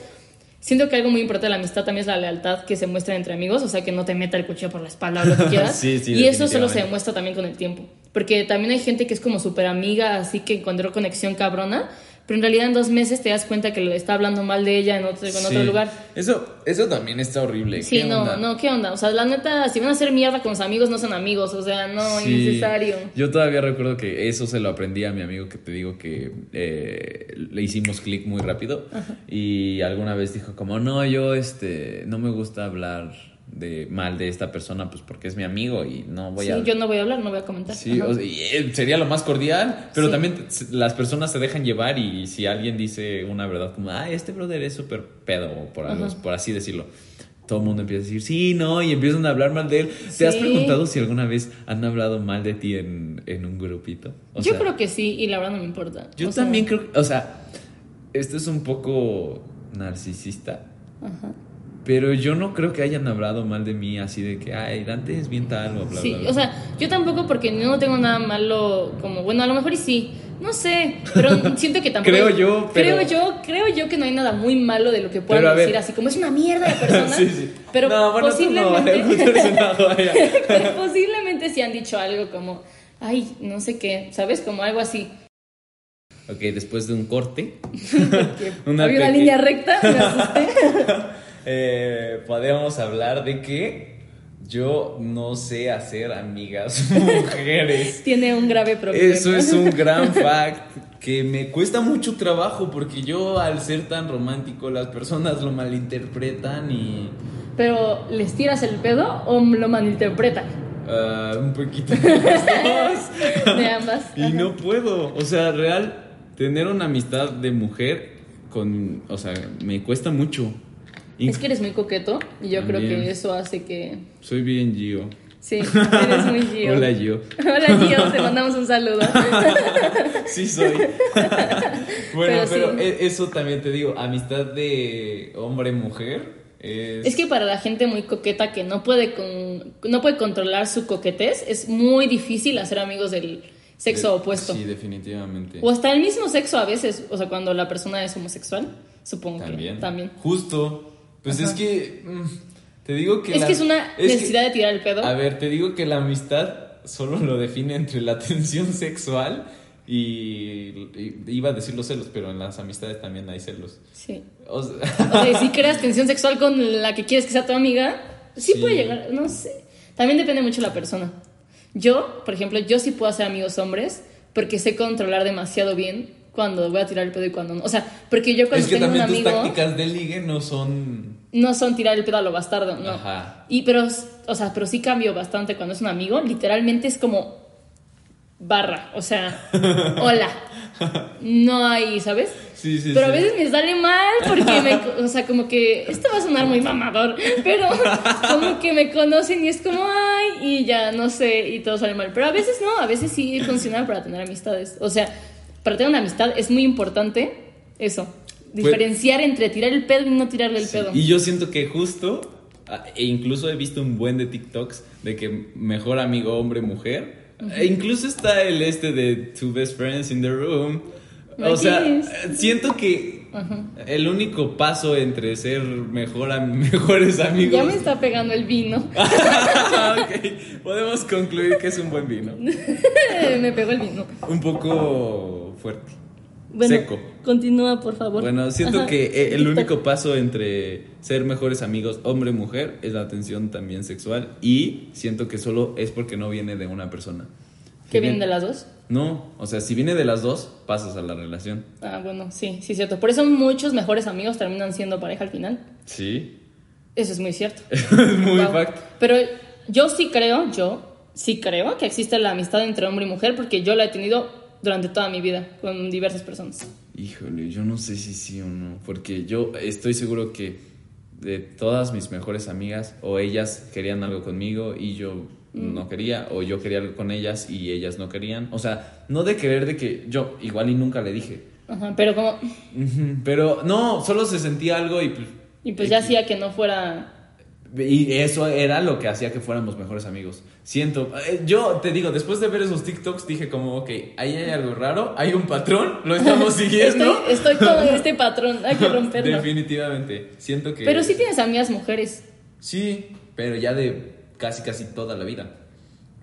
siento que algo muy importante de la amistad también es la lealtad que se muestra entre amigos, o sea, que no te meta el cuchillo por la espalda o lo que (laughs) quieras. y eso solo se demuestra también con el tiempo. Porque también hay gente que es como súper amiga, así que encontró conexión cabrona pero en realidad en dos meses te das cuenta que lo está hablando mal de ella en otro, en otro lugar. Eso, eso también está horrible. Sí, no, no, ¿qué onda? O sea, la neta, si van a hacer mierda con los amigos, no son amigos, o sea, no, innecesario. Yo todavía recuerdo que eso se lo aprendí a mi amigo que te digo que eh, le hicimos clic muy rápido y alguna vez dijo como, no, yo este, no me gusta hablar de mal de esta persona, pues porque es mi amigo y no voy a... Sí, yo no voy a hablar, no voy a comentar. Sí, y sería lo más cordial, pero también las personas se dejan llevar y si alguien dice una verdad como, ah, este brother es súper pedo, por, por así decirlo. Todo el mundo empieza a decir, sí, no, y empiezan a hablar mal de él. ¿Te has preguntado si alguna vez han hablado mal de ti en, un grupito? yo creo que sí, y la verdad no me importa. Yo también creo, o sea, esto es un poco narcisista. Ajá. Pero yo no creo que hayan hablado mal de mí así de que, ay, Dante es bien tal o bla, Sí, bla, o sea, yo tampoco porque no tengo nada malo, como, bueno, a lo mejor y sí, no sé, pero (laughs) siento que tampoco... creo yo, pero... Creo yo, creo yo que no hay nada muy malo de lo que puedan decir, así como es una mierda de persona. (laughs) sí, sí. Pero posiblemente... (laughs) pero posiblemente sí han dicho algo como, ay, no sé qué, ¿sabes? Como algo así. Ok, después de un corte. una Había una línea recta, me asusté. Eh, podemos hablar de que yo no sé hacer amigas (laughs) mujeres. Tiene un grave problema. Eso es un gran (laughs) fact que me cuesta mucho trabajo porque yo al ser tan romántico las personas lo malinterpretan y... Pero ¿les tiras el pedo o lo malinterpretan? Uh, un poquito de dos. (laughs) De ambas. y no puedo. O sea, real, tener una amistad de mujer con... O sea, me cuesta mucho. Es que eres muy coqueto y yo creo que eso hace que... Soy bien Gio. Sí, eres muy Gio. Hola Gio. (laughs) Hola Gio, te mandamos un saludo. (laughs) sí soy. (laughs) bueno, pero, e, eso también te digo, amistad de hombre-mujer. Es... es... que para la gente muy coqueta que no puede, con, no puede controlar su coquetez, es muy difícil hacer amigos del sexo opuesto. Sí, definitivamente. O hasta el mismo sexo a veces, o sea, cuando la persona es homosexual, supongo que también. Justo. Pues es que. Mm, te digo que. Es que es una necesidad de tirar el pedo. A ver, te digo que la amistad solo lo define entre la (laughs) tensión sexual Y, y iba a decir los celos, pero en las amistades también hay celos. Sí. O sea, O sea, si (laughs) creas tensión sexual con la que quieres que sea tu amiga, sí, Sí. puede llegar, no sé. También depende mucho de la persona. Yo, por ejemplo, yo sí puedo hacer amigos hombres porque sé controlar demasiado bien cuando voy a tirar el pedo y cuando no. O sea, porque yo cuando es que tengo un también tus amigo tácticas de ligue no son... no son tirar el pedo a lo bastardo, no. Ajá. Y pero, o sea, pero sí cambio bastante cuando es un amigo. Literalmente es como barra, o sea, (laughs) hola. No hay, ¿sabes? Sí, sí, pero sí. a veces me sale mal porque me, o sea, como que esto va a sonar muy mamador, pero como que me conocen y es como ay y ya no sé y todo sale mal. Pero a veces no, a veces sí funciona para tener amistades. O sea, para tener una amistad es muy importante eso, diferenciar entre tirar el pedo y no tirarle el Sí, pedo. Y yo siento que justo, ah, e incluso he visto un buen de TikToks de que mejor amigo hombre-mujer. E incluso está el este de Two Best Friends in the Room. O sea, eh, siento que el único paso entre ser mejor am- (laughs) mejores amigos. Ya me está pegando el vino. (laughs) Ok, podemos concluir que es un buen vino. (laughs) me pegó el vino. Un poco fuerte. Bueno, Seco. continúa, por favor. Bueno, siento Ajá. que eh, el único paso entre ser mejores amigos hombre-mujer es la atención también sexual y siento que solo es porque no viene de una persona. ¿Que vienen de las dos? No, o sea, si viene de las dos, pasas a la relación. Ah, bueno, sí, sí, cierto. Por eso muchos mejores amigos terminan siendo pareja al final. Sí, Eso es muy cierto. (laughs) es muy Wow. fact. Pero yo sí creo, yo sí creo que existe la amistad entre hombre y mujer porque yo la he tenido durante toda mi vida con diversas personas. Híjole, yo no sé si sí o no, porque yo estoy seguro que de todas mis mejores amigas, o ellas querían algo conmigo y yo no quería, o yo quería algo con ellas y ellas no querían. O sea, no de querer de que yo igual y nunca le dije. Ajá, pero como... Pero no, solo se sentía algo y pues... Y pues ya hacía que no fuera... Y eso era lo que hacía que fuéramos mejores amigos. Siento, eh, yo te digo, después de ver esos TikToks dije como, ok, ahí hay algo raro, hay un patrón, lo estamos (laughs) siguiendo. Estoy, estoy con (laughs) este patrón, hay que romperlo. Definitivamente, siento que... Pero sí tienes amigas mujeres. Sí, pero ya de casi casi toda la vida.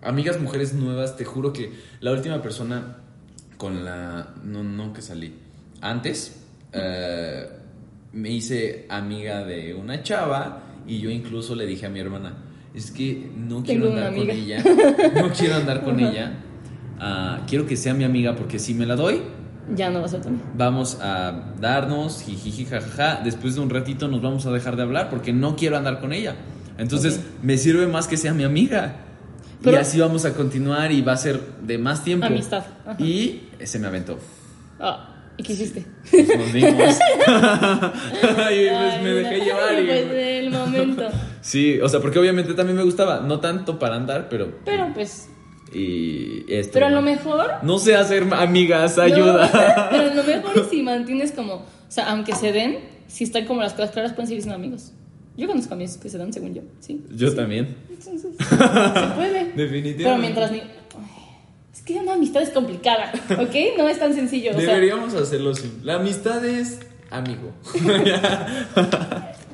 Amigas mujeres nuevas, te juro que la última persona con la... No, no que salí. Antes eh, me hice amiga de una chava y yo incluso le dije a mi hermana, es que no quiero Tengo andar con amiga". ella. No quiero andar con ella. Ah, quiero que sea mi amiga porque si me la doy, Ya no vas a también. vamos a darnos, jijiji, jajaja. Después de un ratito nos vamos a dejar de hablar porque no quiero andar con ella. Entonces, Ok. me sirve más que sea mi amiga. Pero- y así vamos a continuar y va a ser de más tiempo. Amistad, ajá. Y se me aventó. Ah, ¿y qué hiciste? Pues nos dimos. (laughs) (laughs) y pues me dejé no. llevar. y- Pues del (laughs) momento. Sí, o sea, porque obviamente también me gustaba. No tanto para andar, pero. Pero pues... Y esto. Pero a lo mejor... No sé hacer amigas, No, ayuda. pero a lo mejor si mantienes como... O sea, aunque se den, si están como las cosas claras, pueden seguir siendo amigos. Yo conozco amigos que se dan, según yo. Sí. Yo también. Entonces, se puede. Definitivamente. Pero mientras ni... Es que una amistad es complicada, ¿ok? No es tan sencillo. O sea, Deberíamos hacerlo así. La amistad es amigo. (laughs)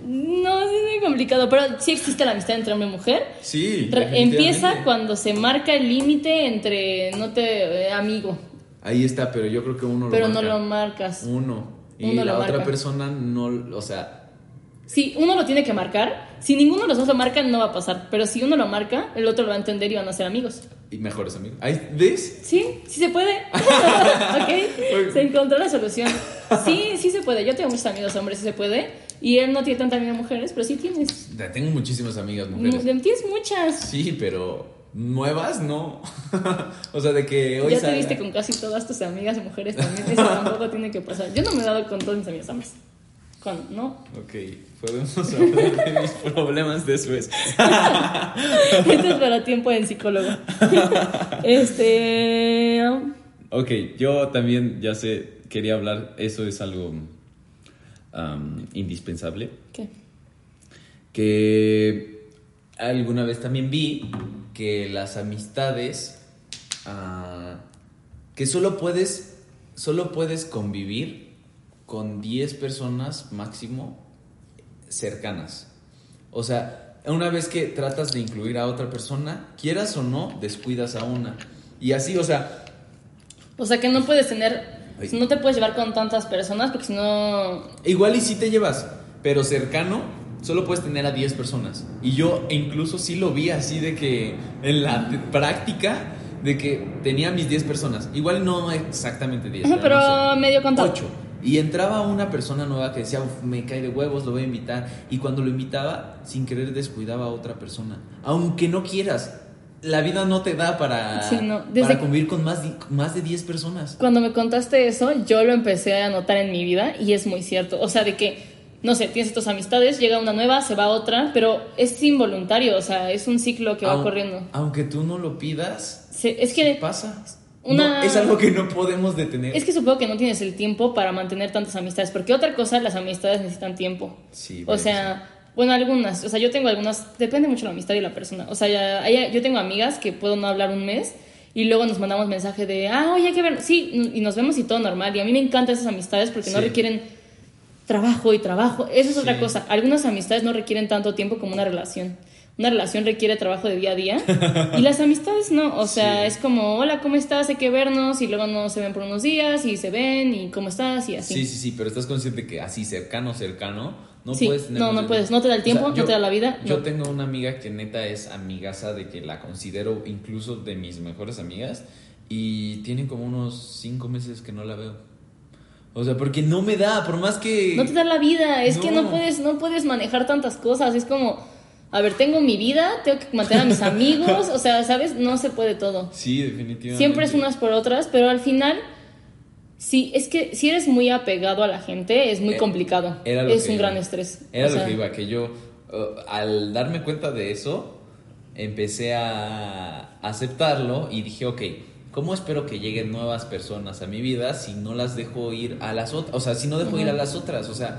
no, es muy complicado, pero sí existe la amistad entre hombre y mujer. Sí. Empieza cuando se marca el límite entre no te eh, amigo, Ahí está, pero yo creo que uno pero lo no marca. lo marcas. Uno. Y Uno la otra marca. persona no, o sea, Si uno lo tiene que marcar, si ninguno de los dos lo marca, no va a pasar. Pero si uno lo marca, el otro lo va a entender y van a ser amigos. y mejores amigos. ¿Ves? Sí, sí se puede. (laughs) ok, se encontró la solución. Sí, sí se puede. Yo tengo muchos amigos hombres, sí se puede. Y él no tiene tantas amigas mujeres, pero sí tienes. Tengo muchísimas amigas mujeres. Mu- Tienes muchas. Sí, pero nuevas no. (laughs) o sea, de que hoy ya te viste con casi todas tus amigas mujeres también. Eso tampoco tiene que pasar. Yo no me he dado con todas mis amigas hombres. Con, ¿no? Ok, podemos hablar de mis (laughs) problemas después. (laughs) Esto es para tiempo en psicólogo. (laughs) este. Ok, yo también ya sé, quería hablar, eso es algo indispensable. ¿Qué? que alguna vez también vi que las amistades ah, que solo puedes solo puedes convivir con 10 personas máximo cercanas. O sea, una vez que tratas de incluir a otra persona, quieras o no, descuidas a una. Y así, o sea, O sea, que no puedes tener, no te puedes llevar con tantas personas porque si no... Igual y sí te llevas, pero cercano solo puedes tener a 10 personas. Y yo incluso sí lo vi así de que en la práctica de que tenía mis 10 personas. Igual no exactamente 10. pero medio contado. 8. Y entraba una persona nueva que decía, me cae de huevos, lo voy a invitar. Y cuando lo invitaba, sin querer descuidaba a otra persona. Aunque no quieras, la vida no te da para, para convivir con más de, más de 10 personas. Cuando me contaste eso, yo lo empecé a notar en mi vida y es muy cierto. O sea, de que, no sé, tienes tus amistades, llega una nueva, se va otra, pero es involuntario, o sea, es un ciclo que va corriendo. Aunque tú no lo pidas, es que pasa. Es algo que no podemos detener. Es que supongo que no tienes el tiempo para mantener tantas amistades, porque otra cosa, las amistades necesitan tiempo. Sí. O sea, bueno, algunas, o sea, yo tengo algunas, depende mucho de la amistad y la persona. O sea, ya, yo tengo amigas que puedo no hablar un mes y luego nos mandamos mensaje de, ah, oye, hay que ver, sí, y nos vemos y todo normal. Y a mí me encantan esas amistades porque no requieren trabajo y trabajo. Eso es otra cosa. Algunas amistades no requieren tanto tiempo como una relación. Una relación requiere trabajo de día a día (laughs) y las amistades no. O sea, es como, hola, ¿cómo estás? Hay que vernos y luego no se ven por unos días y se ven y cómo estás y así. Sí, sí, sí, pero estás consciente que así cercano, cercano no puedes No, no puedes, no te da el tiempo, no te da la vida. Yo tengo una amiga que neta es amigaza de que la considero incluso de mis mejores amigas y tiene como unos cinco meses que no la veo. O sea, porque no me da, por más que... No te da la vida, es que no puedes, no puedes manejar tantas cosas, es como, a ver, tengo mi vida, tengo que mantener a mis (laughs) amigos, o sea, ¿sabes? No se puede todo. Sí, definitivamente. Siempre es unas por otras, pero al final Sí, es que si eres muy apegado a la gente es muy eh, complicado. es un gran estrés. Era lo que iba, que yo uh, al darme cuenta de eso, empecé a aceptarlo y dije, ok, ¿cómo espero que lleguen nuevas personas a mi vida si no las dejo ir a las otras? O sea, si no dejo ir a las otras, o sea,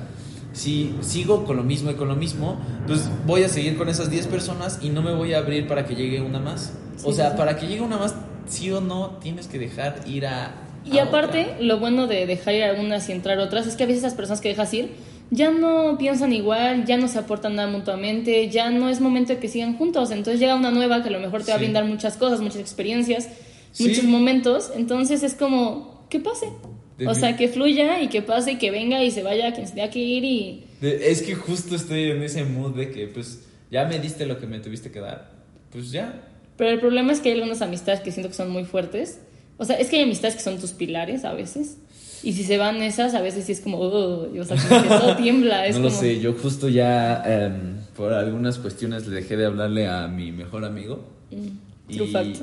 si sigo con lo mismo y con lo mismo, pues voy a seguir con esas 10 personas y no me voy a abrir para que llegue una más. o sea, para que llegue una más, sí o no, tienes que dejar ir a y aparte, lo bueno de dejar ir algunas y entrar otras es que a veces esas personas que dejas ir ya no piensan igual, ya no se aportan nada mutuamente, ya no es momento de que sigan juntos. Entonces llega una nueva que a lo mejor te va a brindar muchas cosas, muchas experiencias, muchos momentos. Entonces es como, que pase. O sea, que fluya y que pase y que venga y se vaya quien se tenga que ir y... es que justo estoy en ese mood de que pues ya me diste lo que me tuviste que dar. Pues ya. Pero el problema es que hay algunas amistades que siento que son muy fuertes o sea, es que hay amistades que son tus pilares a veces. Y si se van esas, a veces sí es como, oh, o sea, como que todo (laughs) tiembla. no lo sé, yo justo ya em, por algunas cuestiones le dejé de hablarle a mi mejor amigo. Mm, true fact.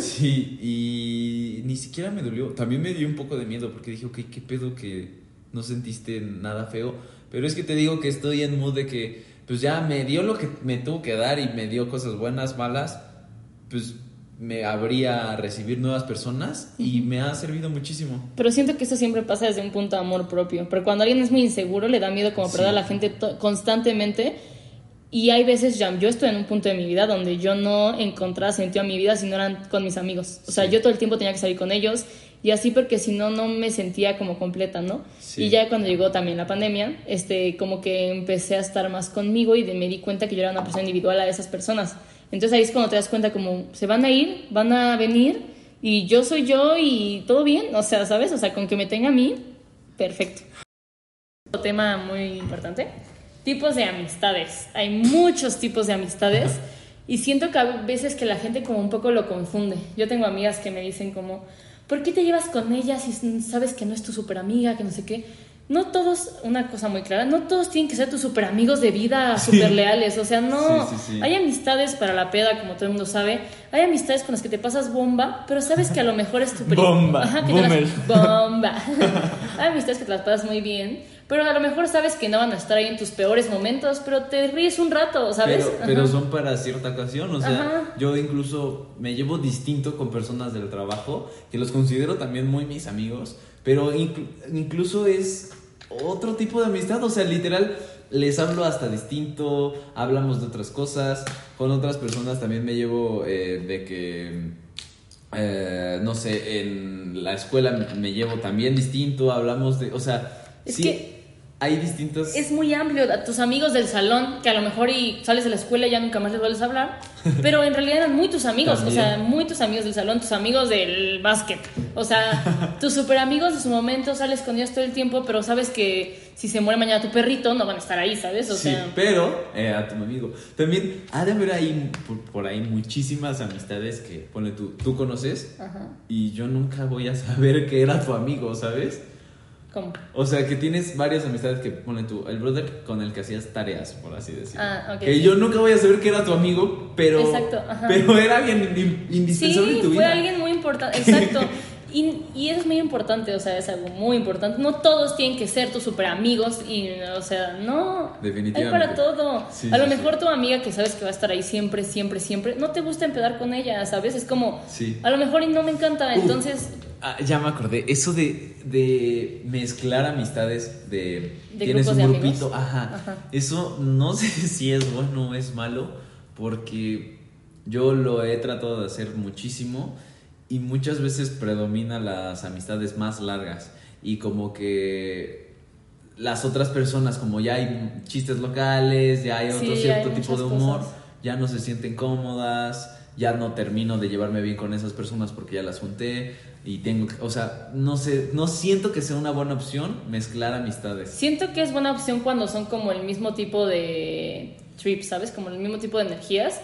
sí, y ni siquiera me dolió. También me dio un poco de miedo porque dije, ok, qué pedo que no sentiste nada feo. Pero es que te digo que estoy en mood de que, pues ya me dio lo que me tuvo que dar y me dio cosas buenas, malas. Pues me habría recibir nuevas personas y me ha servido muchísimo. Pero siento que eso siempre pasa desde un punto de amor propio, pero cuando alguien es muy inseguro le da miedo como perder a la gente constantemente y hay veces, ya, yo estoy en un punto de mi vida donde yo no encontraba sentido a mi vida si no eran con mis amigos. O sea, yo todo el tiempo tenía que salir con ellos y así porque si no, no me sentía como completa, ¿no? Y ya cuando llegó también la pandemia, este, como que empecé a estar más conmigo y de, me di cuenta que yo era una persona individual a esas personas. Entonces ahí es cuando te das cuenta como se van a ir, van a venir y yo soy yo y todo bien, o sea, ¿sabes? O sea, con que me tenga a mí, perfecto. Otro tema muy importante, tipos de amistades. Hay muchos tipos de amistades y siento que a veces que la gente como un poco lo confunde. Yo tengo amigas que me dicen como, ¿por qué te llevas con ella si sabes que no es tu super amiga, que no sé qué? no todos, una cosa muy clara, no todos tienen que ser tus super amigos de vida, super leales. O sea, no. hay amistades para la peda, como todo el mundo sabe. Hay amistades con las que te pasas bomba, pero sabes que a lo mejor es tu Bomba. Ajá, que bomba. (laughs) (laughs) hay amistades que te las pasas muy bien, pero a lo mejor sabes que no van a estar ahí en tus peores momentos, pero te ríes un rato, ¿sabes? Pero, pero son para cierta ocasión. O sea, yo incluso me llevo distinto con personas del trabajo, que los considero también muy mis amigos pero incluso es otro tipo de amistad, o sea, literal, les hablo hasta distinto, hablamos de otras cosas, con otras personas también me llevo eh, de que, eh, no sé, en la escuela me llevo también distinto, hablamos de, o sea, es que hay distintos... Es muy amplio. A tus amigos del salón, que a lo mejor y sales de la escuela y ya nunca más les vuelves a hablar, (laughs) pero en realidad eran muy tus amigos, o sea, muy tus amigos del salón, tus amigos del básquet. O sea, (laughs) tus super amigos de su momento, sales con ellos todo el tiempo, pero sabes que si se muere mañana tu perrito, no van a estar ahí, ¿sabes? O sí, sea, pero eh, a tu amigo. También ha de haber ahí por, por ahí muchísimas amistades que, pone tú, tú conoces Ajá. y yo nunca voy a saber que era tu amigo, ¿sabes? ¿Cómo? O sea, que tienes varias amistades que pone tú, el brother con el que hacías tareas, por así decirlo. Ah, ok, Que yo nunca voy a saber que era tu amigo, pero. Exacto, ajá. Pero era alguien in- indispensable Sí, en tu fue vida. alguien muy importante, (laughs) exacto. Y, y eso es muy importante, o sea, es algo muy importante. No todos tienen que ser tus super amigos y, o sea, no. Definitivamente. Hay para todo. Sí, a lo sí, sí. mejor tu amiga que sabes que va a estar ahí siempre, siempre, siempre, no te gusta empedar con ella, ¿sabes? Es como, Sí. a lo mejor y no me encanta, Uf. entonces, Ah, ya me acordé. Eso de, de mezclar amistades, de. ¿De tienes un de grupito, ajá. Ajá. Eso no (laughs) sé si es bueno o es malo, porque yo lo he tratado de hacer muchísimo y muchas veces predomina las amistades más largas y como que las otras personas, como ya hay chistes locales, ya hay Sí, otro hay cierto tipo de humor, cosas. ya no se sienten cómodas, ya no termino de llevarme bien con esas personas porque ya las junté y tengo, o sea, no sé, no siento que sea una buena opción mezclar amistades. siento que es buena opción cuando son como el mismo tipo de trips, ¿sabes? Como el mismo tipo de energías,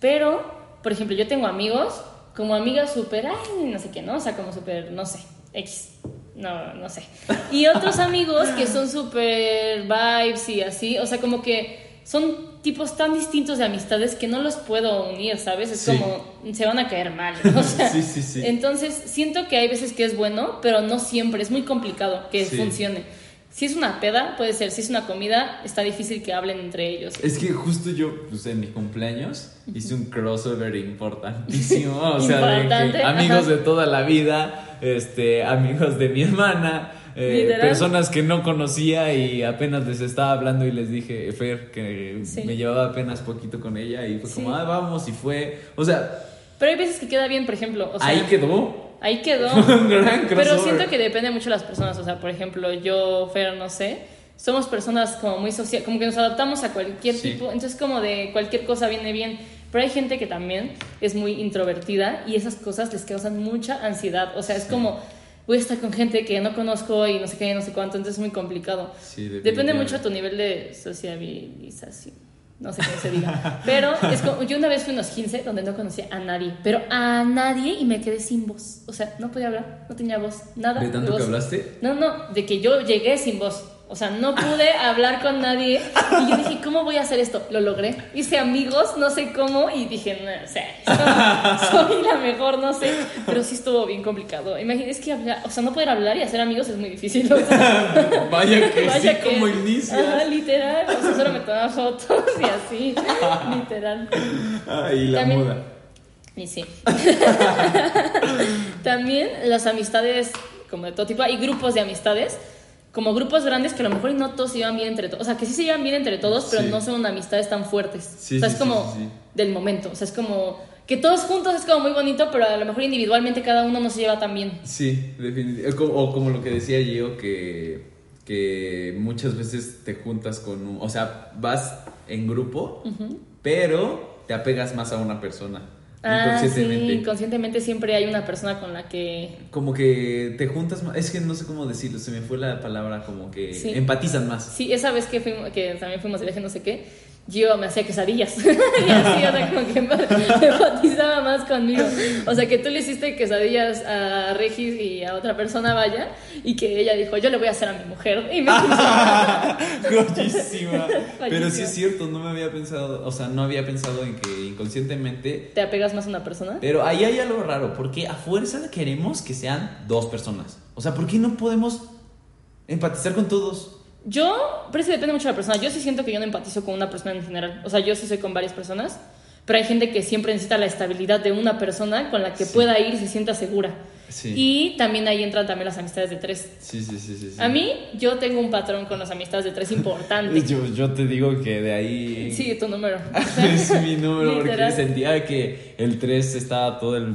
pero, por ejemplo, yo tengo amigos, como amigas súper, ay, no sé qué, ¿no? O sea, como súper, no sé, X. No, no sé. Y otros amigos que son súper vibes y así, o sea, como que son tipos tan distintos de amistades que no los puedo unir, ¿sabes? Es Sí. como, se van a caer mal. (laughs) O sea, Sí, sí, sí. Entonces, siento que hay veces que es bueno, pero no siempre, es muy complicado que Sí. funcione. Si es una peda, puede ser, si es una comida, está difícil que hablen entre ellos. Es que justo yo, pues en mi cumpleaños, hice un crossover importantísimo. O sea, de que amigos ajá. de toda la vida, este, amigos de mi hermana, eh, personas que no conocía y apenas les estaba hablando y les dije, Fer, que Sí. me llevaba apenas poquito con ella y fue Sí. como, ah, vamos, y fue. O sea, Pero hay veces que queda bien, por ejemplo. O sea, ahí quedó. Ahí quedó. (laughs) Pero siento que depende mucho de las personas. O sea, por ejemplo, yo, Fer, no sé. Somos personas como muy sociales, como que nos adaptamos a cualquier Sí. tipo. Entonces, como de cualquier cosa viene bien. Pero hay gente que también es muy introvertida y esas cosas les causan mucha ansiedad. O sea, es como, voy a estar con gente que no conozco y no sé qué, no sé cuánto. Entonces es muy complicado. Sí, Depende mucho de tu nivel de sociabilización. No sé cómo se diga. Pero es como, yo una vez fui a unos 15 donde no conocía a nadie. Pero a nadie y me quedé sin voz. O sea, no podía hablar, no tenía voz, nada. ¿De tanto voz. que hablaste? No, no, de que yo llegué sin voz. O sea, no pude hablar con nadie. Y yo dije, ¿cómo voy a hacer esto? Lo logré. Hice amigos, no sé cómo. Y dije, no, o sea, soy, (laughs) soy la mejor, no sé. Pero sí estuvo bien complicado. Imagínate, es que hablar, o sea, no poder hablar y hacer amigos es muy difícil. o sea. (laughs) Vaya que Vaya sí, que- como inicia. Ajá, literal. O sea, solo me tomaba fotos y así. (laughs) literal. Ay, la También- moda. Y sí. También las amistades, como de todo tipo, hay grupos de amistades, como grupos grandes que a lo mejor no todos se llevan bien entre todos. O sea, que sí se llevan bien entre todos, pero Sí. no son amistades tan fuertes. Sí, o sea, sí, es como del momento. O sea, es como que todos juntos es como muy bonito, pero a lo mejor individualmente cada uno no se lleva tan bien. Sí, definitivamente. O como lo que decía yo, que, que muchas veces te juntas con un... O sea, vas en grupo, pero te apegas más a una persona. Ah, inconscientemente. sí, inconscientemente siempre hay una persona con la que... Como que te juntas más... Es que no sé cómo decirlo, se me fue la palabra como que Sí. empatizan más. Sí, esa vez que, fuimos, que también fuimos de viaje, no sé qué, yo me hacía quesadillas. (laughs) y así, o sea, como que empatizaba más conmigo. O sea, que tú le hiciste quesadillas a Regis y a otra persona, vaya, y que ella dijo, yo le voy a hacer a mi mujer. Y me (laughs) Joyísima. Pero sí es cierto, no me había pensado, o sea, no había pensado en que inconscientemente ¿Te apegas más a una persona? Pero ahí hay algo raro, porque a fuerza queremos que sean dos personas. O sea, ¿por qué no podemos empatizar con todos? Yo, pero eso depende mucho de la persona. Yo sí siento que yo no empatizo con una persona en general. O sea, yo sí soy con varias personas, pero hay gente que siempre necesita la estabilidad de una persona con la que Sí. pueda ir y se sienta segura. Sí. Y también ahí entran también las amistades de tres. Sí, sí, sí, sí. sí. A mí, yo tengo un patrón con las amistades de tres importante. (laughs) Yo, yo te digo que de ahí... Sí, tu número. (laughs) es mi número, porque sentía que el 3 estaba todo el...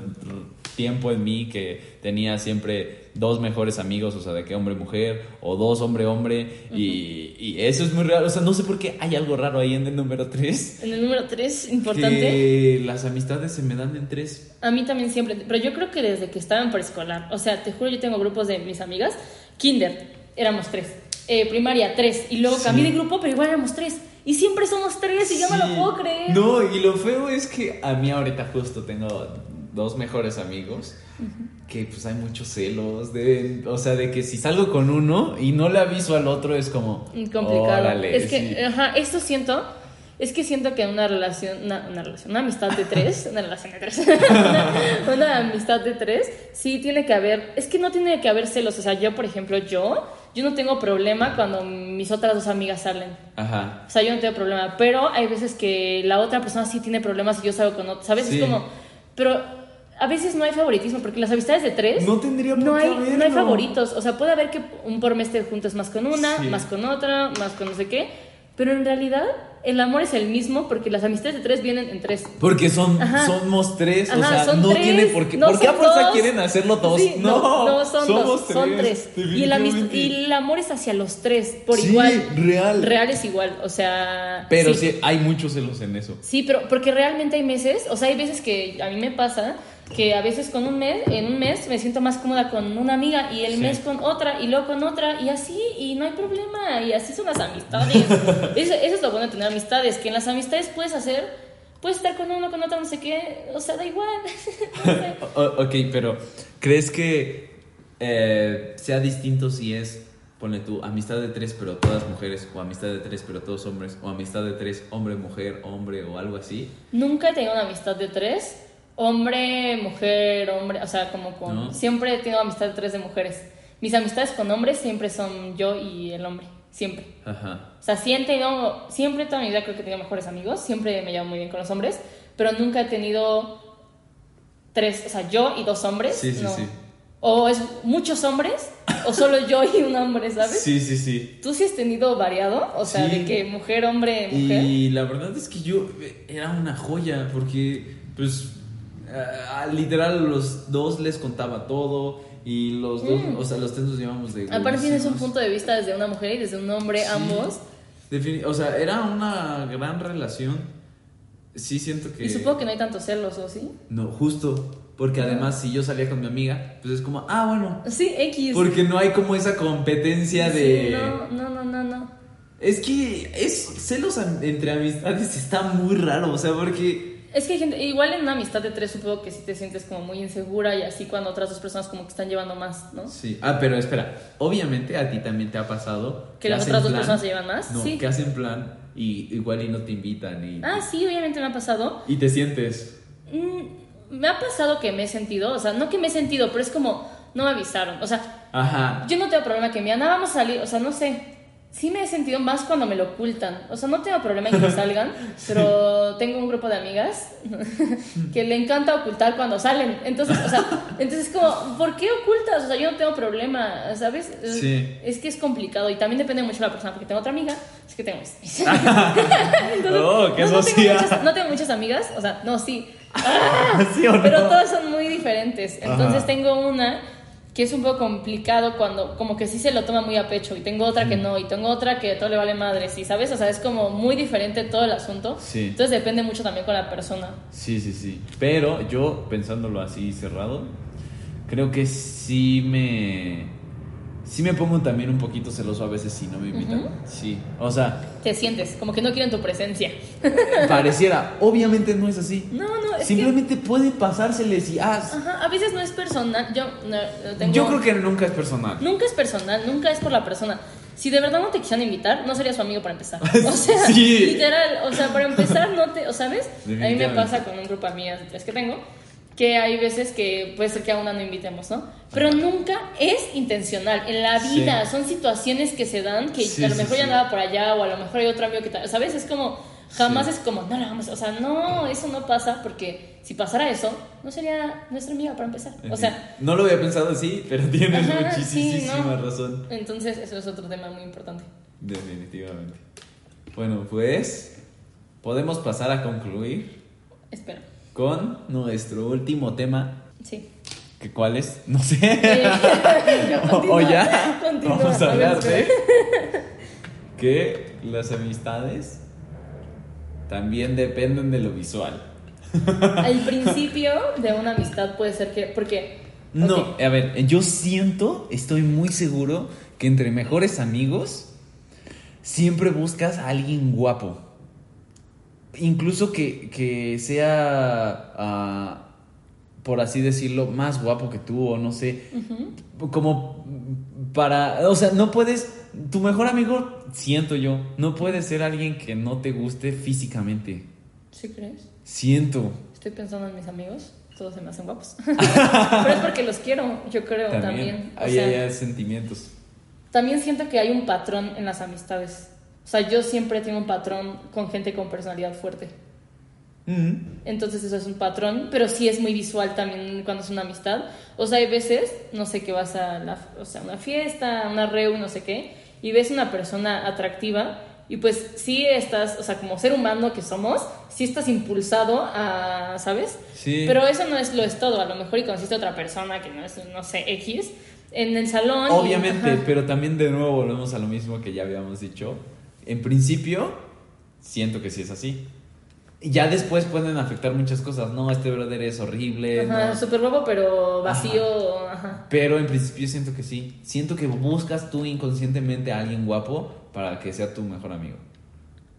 tiempo en mí que tenía siempre dos mejores amigos, o sea, de que hombre-mujer, o dos hombre-hombre, y, y eso es muy raro. O sea, no sé por qué hay algo raro ahí en el número 3. En el número 3, importante. Que las amistades se me dan en tres. A mí también siempre, pero yo creo que desde que estaba en preescolar, o sea, te juro, yo tengo grupos de mis amigas, kinder, éramos tres, eh, primaria, tres, y luego Sí. cambié de grupo, pero igual éramos tres, y siempre somos tres, y yo no lo puedo creer. No, y lo feo es que a mí ahorita justo tengo dos mejores amigos que pues hay muchos celos de, o sea, de que si salgo con uno y no le aviso al otro es como complicado. órale, es que, sí. ajá, esto siento, es que siento que una relación, una, una relación, una amistad de tres, (laughs) una relación de tres, una, (laughs) una amistad de tres, sí tiene que haber, es que no tiene que haber celos, o sea, yo, por ejemplo, yo, yo no tengo problema cuando mis otras dos amigas salen. Ajá. O sea, yo no tengo problema, pero hay veces que la otra persona sí tiene problemas y yo salgo con otra, ¿sabes? Sí. Es como, pero a veces no hay favoritismo, porque las amistades de tres No tendría por no qué hay, no hay favoritos. O sea, puede haber que un por mes te juntes más con una, Sí. más con otra, más con no sé qué, pero en realidad el amor es el mismo porque las amistades de tres vienen en tres. Porque son, Ajá. somos tres, o sea, son no tres, tiene por qué. no ¿Por qué a fuerza quieren hacerlo dos? Sí, no, no, son somos dos, son tres. Y el, y el amor es hacia los tres, por Sí, igual. real. Real es igual, o sea. Pero sí. hay muchos celos en eso. Sí, pero porque realmente hay meses, o sea, hay veces que a mí me pasa que a veces con un mes, en un mes me siento más cómoda con una amiga y el Sí. mes con otra y luego con otra y así y no hay problema y así son las amistades. (laughs) eso, eso es lo bueno de tener amistades, que en las amistades puedes hacer, puedes estar con uno, con otro, no sé qué, o sea, da igual. (laughs) No sé. (laughs) O- ok, pero ¿crees que eh, sea distinto si es, ponle tú, amistad de tres pero todas mujeres, o amistad de tres pero todos hombres, o amistad de tres hombre, mujer, hombre, o algo así? Nunca he tenido una amistad de tres, hombre, mujer, hombre, o sea, como con... No. Siempre he tenido amistad tres de mujeres. Mis amistades con hombres siempre son yo y el hombre, siempre. Ajá. O sea, he tenido, siempre toda mi vida creo que he tenido mejores amigos, siempre me llevo muy bien con los hombres, pero nunca he tenido tres, o sea, yo y dos hombres. Sí, sí, no. sí. O es muchos hombres, o solo yo y un hombre, ¿sabes? Sí, sí, sí. ¿Tú sí has tenido variado? O sea, Sí. de que mujer, hombre, mujer. Y la verdad es que yo eh, era una joya porque, pues, ah, literal, los dos les contaba todo y los dos, o sea, los tres nos llevamos de. Mm. Aparte tienes un punto de vista desde una mujer y desde un hombre, Sí. ambos. Defini- o sea, era una gran relación. Sí, siento que. Y supongo que no hay tantos celos, ¿o sí? No, justo. Porque además, si yo salía con mi amiga, pues es como, ah, bueno. Sí, X. Porque no hay como esa competencia de. Sí, no, no, no, no, no. Es que es celos entre amistades está muy raro, o sea, porque. Es que hay gente, igual en una amistad de tres supongo que sí te sientes como muy insegura y así cuando otras dos personas como que están llevando más, ¿no? Sí. Ah, pero espera. Obviamente a ti también te ha pasado. ¿Que las otras dos plan- personas se llevan más? No, Sí. que hacen plan y igual y no te invitan y. Ah, sí, obviamente me ha pasado. Y te sientes. Mm, me ha pasado que me he sentido, o sea, no que me he sentido, pero es como, no me avisaron. O sea, Ajá. yo no tengo problema que me digan, ah, vamos a salir, o sea, no sé. Sí me he sentido más cuando me lo ocultan. O sea, no tengo problema en que (laughs) salgan, pero tengo un grupo de amigas (laughs) que le encanta ocultar cuando salen. Entonces, o sea, entonces es como, ¿por qué ocultas? O sea, yo no tengo problema, ¿sabes? Sí. Es que es complicado y también depende mucho de la persona, porque tengo otra amiga, es que tengo... (laughs) Entonces, Oh, qué no, no tengo muchas, no tengo muchas amigas, o sea, no, sí, ¿Sí o no? pero todas son muy diferentes. Entonces Ajá. tengo una que es un poco complicado cuando como que sí se lo toma muy a pecho y tengo otra que no y tengo otra que todo le vale madre, sí, ¿sabes? O sea, es como muy diferente todo el asunto. Sí. Entonces depende mucho también con la persona. Sí, sí, sí. Pero yo, pensándolo así cerrado, creo que sí me. Sí me pongo también un poquito celoso a veces si no me invitan. Sí. O sea, Te sientes como que no quieren tu presencia. pareciera. Obviamente no es así. No, no, es Simplemente puede pasárseles y. Ah, ajá, a veces no es personal. Yo no, no tengo yo creo que nunca es personal. nunca es personal, nunca es por la persona. Si de verdad no te quisieran invitar, no sería su amigo para empezar. (laughs) O sea, Sí. literal, o sea, para empezar no te, o sabes, a mí me pasa con un grupo de amigas de tres que tengo, que hay veces que puede ser que a una no invitemos, ¿no? Pero nunca es intencional. En la Sí. vida son situaciones que se dan que Sí, a lo sí, mejor ya sí. andaba por allá o a lo mejor hay otro amigo que tal, ¿sabes? Es como jamás Sí. es como, no la vamos, o sea, no, eso no pasa porque si pasara eso, no sería nuestra amiga para empezar. O sea, no lo había pensado así, pero tienes Ajá, muchísima sí, ¿no? razón. entonces eso es otro tema muy importante. Definitivamente. Bueno, pues podemos pasar a concluir Espera. Con nuestro último tema Sí. ¿Qué, ¿Cuál es? (laughs) No sé. (laughs) O, continúa, (laughs) o ya. continúa. Vamos a hablar de que las amistades también dependen de lo visual. Al principio de una amistad puede ser que. Porque. No, a ver, yo siento, estoy muy seguro que entre mejores amigos siempre buscas a alguien guapo. Incluso que, que sea, ah, por así decirlo, más guapo que tú o no sé. Como para, o sea, no puedes, tu mejor amigo, siento yo, no puede ser alguien que no te guste físicamente. ¿Sí crees? Siento. Estoy pensando en mis amigos. Todos se me hacen guapos. (laughs) Pero es porque los quiero, yo creo también. También, O ahí sea, hay sentimientos. También siento que hay un patrón en las amistades. O sea, yo siempre tengo un patrón con gente con personalidad fuerte. Mm. Entonces eso es un patrón, pero sí es muy visual también cuando es una amistad. O sea, hay veces, no sé, que vas a la, o sea, una fiesta, una reunión, no sé qué, y ves una persona atractiva y pues sí estás, o sea, como ser humano que somos, sí estás impulsado a, ¿sabes? Sí. Pero eso no es lo es todo. A lo mejor y conociste a otra persona que no es, no sé, X, en el salón. Obviamente, pero también de nuevo volvemos a lo mismo que ya habíamos dicho. En principio, siento que sí es así. Ya después pueden afectar muchas cosas. No, este brother es horrible. Ajá, no. súper guapo, pero vacío. Ajá. Pero en principio siento que sí. Siento que buscas tú inconscientemente a alguien guapo para que sea tu mejor amigo.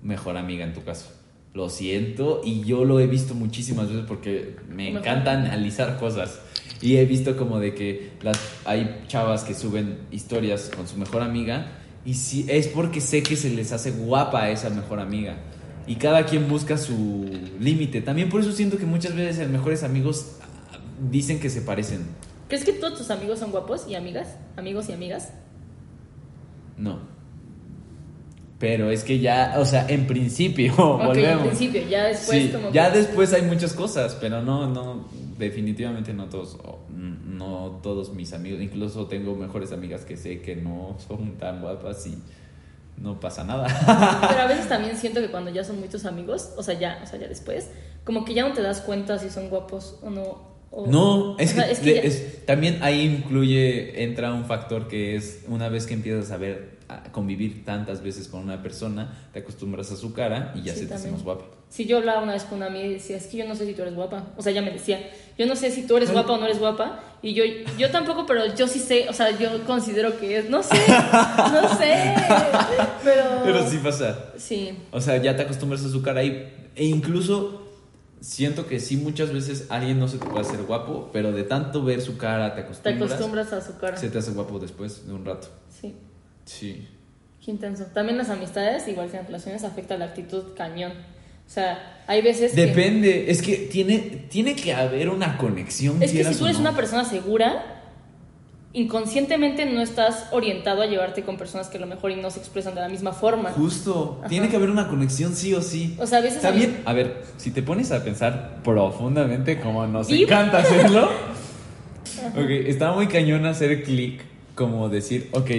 Mejor amiga en tu caso. Lo siento y yo lo he visto muchísimas veces porque me encanta analizar cosas. Y he visto como de que las, hay chavas que suben historias con su mejor amiga y si es porque sé que se les hace guapa a esa mejor amiga. Y cada quien busca su límite. También por eso siento que muchas veces los mejores amigos ah, dicen que se parecen. ¿Crees que todos tus amigos son guapos y amigas? Amigos y amigas. No. Pero es que ya, o sea, en principio, (laughs) volvemos. en principio, ya después Sí, como ya que- después hay muchas cosas, pero no, no, definitivamente no todos, no todos mis amigos, incluso tengo mejores amigas que sé que no (laughs) son tan guapas y no pasa nada. Pero a veces (laughs) también siento que cuando ya son muy tus amigos, o sea, ya, o sea, ya después, como que ya no te das cuenta si son guapos o no. o- No, es o sea, que, ya- es- también ahí incluye, entra un factor que es una vez que empiezas a ver, convivir tantas veces con una persona, te acostumbras a su cara y ya Sí, se te hace más guapa. Si yo hablaba una vez con una amiga y decía, es que yo no sé si tú eres guapa. O sea, ella me decía, yo no sé si tú eres guapa o no eres guapa. Y yo, yo tampoco, pero yo sí sé, o sea, yo considero que es, no sé, no sé. (laughs) Pero. Pero sí pasa. Sí. O sea, ya te acostumbras a su cara y, e incluso siento que sí muchas veces alguien no se te puede hacer guapo, pero de tanto ver su cara te Te acostumbras. acostumbras a su cara. Se te hace guapo después de un rato. Sí. Sí. Qué intenso. También las amistades, igual que en relaciones, afecta la actitud cañón. O sea, hay veces que... Depende, es que tiene, tiene que haber una conexión. Es que si tú eres no. una persona segura, inconscientemente no estás orientado a llevarte con personas que a lo mejor y no se expresan de la misma forma. Justo, Ajá. tiene que haber una conexión sí o sí. O sea, a veces... Mí- bien. A ver, si te pones a pensar profundamente como nos encanta hacerlo. (laughs) ok, está muy cañón hacer clic, como decir, ok,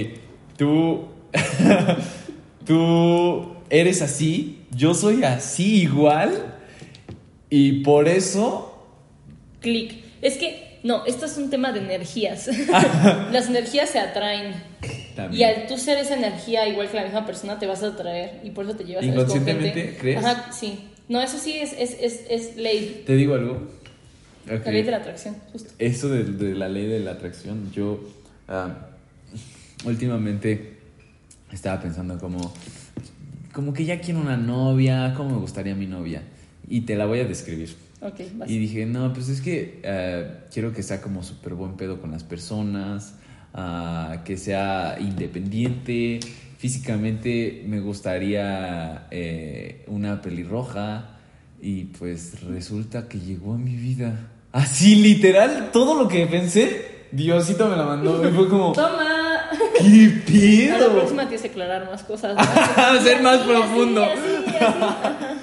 tú, (laughs) tú eres así, yo soy así igual, y por eso, Clic. Es que, no, esto es un tema de energías. (laughs) Las energías se atraen. Y también. al tú ser esa energía igual que la misma persona, te vas a atraer. Y por eso te llevas a con ¿Inconscientemente gente. crees? Ajá, sí. No, eso sí es, es, es, es ley. ¿Te digo algo? La ley de la atracción, justo. Eso de, de la ley de la atracción, yo ah, últimamente estaba pensando como, como que ya quiero una novia, cómo me gustaría mi novia. Y te la voy a describir. Ok, vas. Y dije, no, pues es que eh, quiero que sea como súper buen pedo con las personas, ah, que sea independiente. Físicamente me gustaría eh, una pelirroja. Y pues resulta que llegó a mi vida. Así, literal, todo lo que pensé, Diosito me la mandó. Y fue como, (laughs) ¡Toma! ¿Qué A la próxima tienes que aclarar más cosas. ¿no? (laughs) Ser más Así, profundo. así, así, así.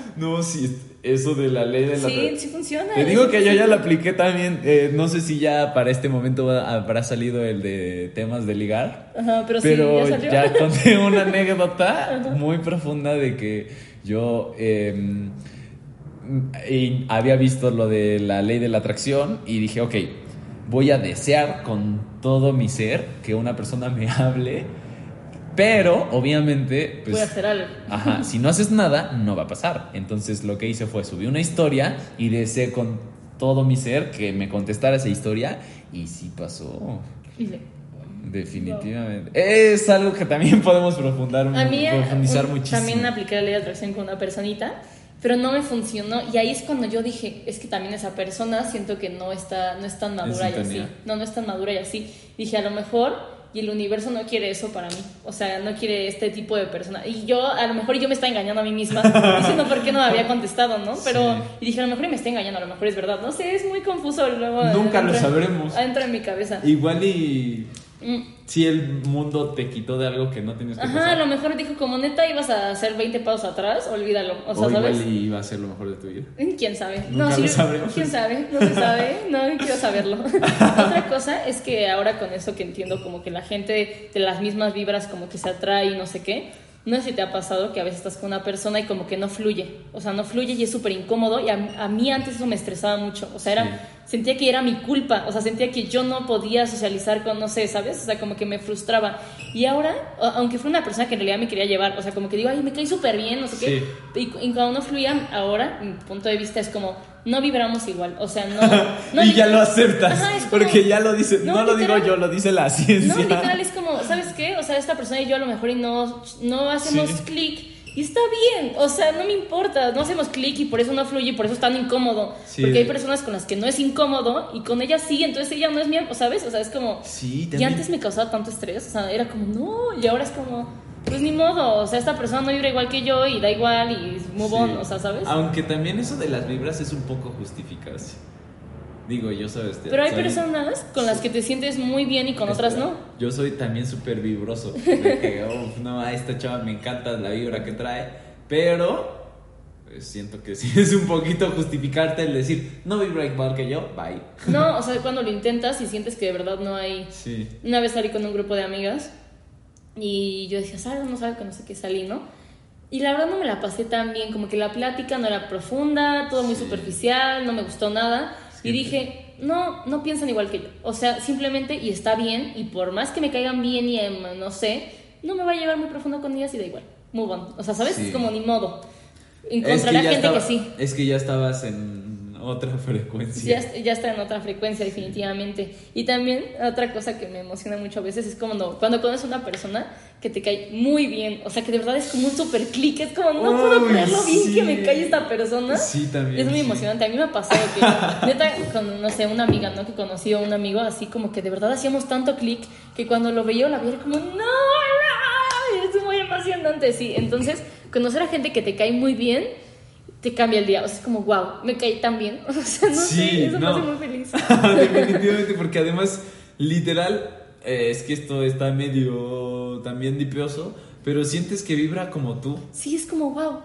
(laughs) No, sí, eso de la ley de la Sí, sí funciona. Te digo sí que yo ya la apliqué también. eh, no sé si ya para este momento va- habrá salido el de temas de ligar. Ajá, pero, sí, ya salió. ya conté (laughs) una anécdota muy profunda de que yo eh, y había visto lo de la ley de la atracción y dije, ok, voy a desear con todo mi ser que una persona me (laughs) hable, pero obviamente, pues, Voy a hacer algo. (laughs) Ajá, si no haces nada, no va a pasar. Entonces lo que hice fue subí una historia y deseé con todo mi ser que me contestara esa historia y sí pasó. Definitivamente. Es algo que también (laughs) podemos profundar, A mí profundizar un- muchísimo. también apliqué la ley de atracción con una personita, pero no me funcionó y ahí es cuando yo dije, es que también esa persona siento que no está no es tan madura y así. No, no es tan madura y así. Dije, a lo mejor y el universo no quiere eso para mí. O sea, no quiere este tipo de persona. Y yo, a lo mejor yo me estaba engañando a mí misma, (laughs) diciendo por qué no me había contestado, ¿no? Pero, Sí. y dije, a lo mejor me está engañando, a lo mejor es verdad. No sé, es muy confuso luego. Nunca lo sabremos. Adentro de mi cabeza. Igual y. si el mundo te quitó de algo que no tienes que Ajá, a lo mejor dijo, como neta ibas a hacer 20 pasos atrás, olvídalo. O sea, o ¿sabes? igual iba a ser lo mejor de tu vida. Mm, ¿Quién sabe? Nunca sí, lo sabremos. ¿Quién sabe? No se sabe. (laughs) No quiero saberlo. (laughs) Otra cosa es que ahora con eso que entiendo, como que la gente de las mismas vibras como que se atrae y no sé qué. No sé si te ha pasado que a veces estás con una persona y como que no fluye. O sea, no fluye y es súper incómodo. Y a, a mí antes eso me estresaba mucho. O sea, era, Sí. sentía que era mi culpa. O sea, sentía que yo no podía socializar con, no sé, ¿sabes? O sea, como que me frustraba. Y ahora, aunque fue una persona que en realidad me quería llevar, o sea, como que digo, ay, me cae súper bien, no sé qué. Sí. Y, y cuando no fluía, ahora, mi punto de vista es como, no vibramos igual. O sea, no. (laughs) no y ya lo aceptas. Ajá, como- porque ya lo dice. No, No, lo digo yo, lo dice la ciencia. No, literal, es como, ¿sabes qué? O sea, esta persona y yo a lo mejor y no, no hacemos Sí. clic. Y está bien, o sea, no me importa, no hacemos clic y por eso no fluye y por eso es tan incómodo. Sí. Porque hay personas con las que no es incómodo y con ellas sí, entonces ella no es mía, ¿sabes? O sea, es como... Sí, Y antes me causaba tanto estrés, o sea, era como, no, y ahora es como, pues ni modo, o sea, esta persona no vibra igual que yo y da igual y move on, Sí. o sea, ¿sabes? Aunque también eso de las vibras es un poco justificarse. Digo, yo sabes. Pero hay soy- personas con las que te sientes muy bien y con otras no. Yo soy también súper vibroso. De que, "Uf, (laughs) no, a esta chava me encanta la vibra que trae. Pero pues, siento que sí (laughs) es un poquito justificarte el decir, no vibra igual que yo, bye. No, o (laughs) sea, cuando lo intentas y sientes que de verdad no hay... Sí. Una vez salí con un grupo de amigas y yo decía, ¿sabes? No que no sé qué salí, ¿no? Y la verdad no me la pasé tan bien, como que la plática no era profunda, todo muy Sí. superficial, no me gustó nada. Y Sí. dije, no, no piensan igual que yo. O sea, simplemente, y está bien, y por más que me caigan bien y em, no sé, no me va a llevar muy profundo con ellas y da igual. Move on. O sea, ¿sabes? Sí. Es como ni modo. Es Encontrará ya gente estaba- que sí. Es que ya estabas en otra (laughs) frecuencia. Ya, ya está en otra frecuencia, definitivamente. Y también, otra cosa que me emociona mucho a veces es cuando, cuando conoces a una persona que te cae muy bien. O sea, que de verdad es como un super clic. Es como, no puedo Uy, creer lo bien sí. que me cae esta persona. Sí, también, Es muy sí. emocionante. A mí me ha pasado que, (laughs) neta, con, no sé, una amiga, ¿no? Que conocí a un amigo así como que de verdad hacíamos tanto clic que cuando lo veía o la veía era como, no, no, es muy emocionante, sí. Entonces, conocer a gente que te cae muy bien te cambia el día. O sea, es como, wow, me caí tan bien. (laughs) O sea, no Sí, sé, eso no. me hace muy feliz. (laughs) Definitivamente, porque además, literal, eh, es que esto está medio también dipioso, pero sientes que vibra como tú. Sí, es como, wow,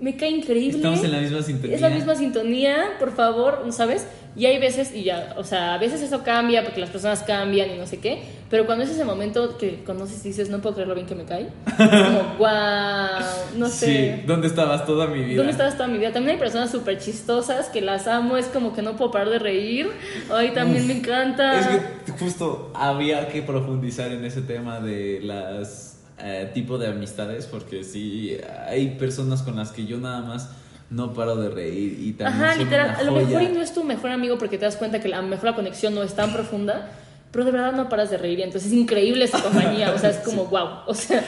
me cae increíble. Estamos en la misma sintonía. Es la misma sintonía, por favor, ¿sabes? Y hay veces, y ya, o sea, a veces eso cambia porque las personas cambian y no sé qué, pero cuando es ese momento que conoces y dices, no puedo creer lo bien que me cae, es como, (laughs) wow, no sé. Sí, ¿dónde estabas toda mi vida? ¿Dónde estabas toda mi vida? También hay personas súper chistosas que las amo, es como que no puedo parar de reír. Ay, también me encanta. Es que justo había que profundizar en ese tema de las eh, tipo de amistades, porque sí, hay personas con las que yo nada más no paro de reír y también Ajá, literal. A lo mejor y no es tu mejor amigo porque te das cuenta que a lo mejor la conexión no es tan profunda, pero de verdad no paras de reír. y Entonces es increíble esa compañía. O sea, es como (laughs) wow. O sea,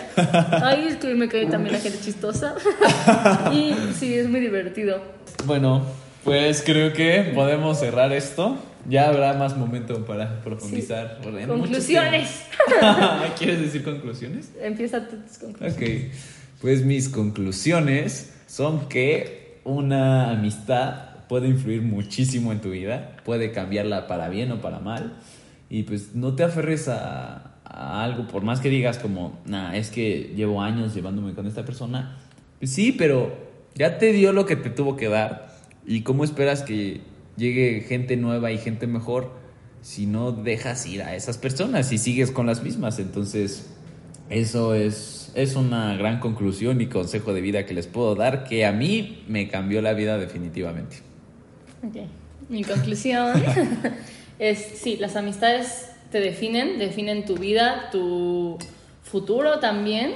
ay, es que me cae también la gente chistosa. (laughs) Y sí, es muy divertido. Bueno, pues creo que podemos cerrar esto. Ya habrá más momento para profundizar. muchos Conclusiones. (laughs) ¿Quieres decir conclusiones? Empieza tus conclusiones. Ok, pues mis conclusiones son que una amistad puede influir muchísimo en tu vida, puede cambiarla para bien o para mal, y pues no te aferres a, algo, por más que digas como, nah, es que llevo años llevándome con esta persona, pues sí, pero ya te dio lo que te tuvo que dar, y cómo esperas que llegue gente nueva y gente mejor si no dejas ir a esas personas y sigues con las mismas, entonces... Eso es, es una gran conclusión y consejo de vida que les puedo dar que a mí me cambió la vida definitivamente. Ok. Mi conclusión (laughs) Es, sí, las amistades te definen, definen tu vida, tu futuro también.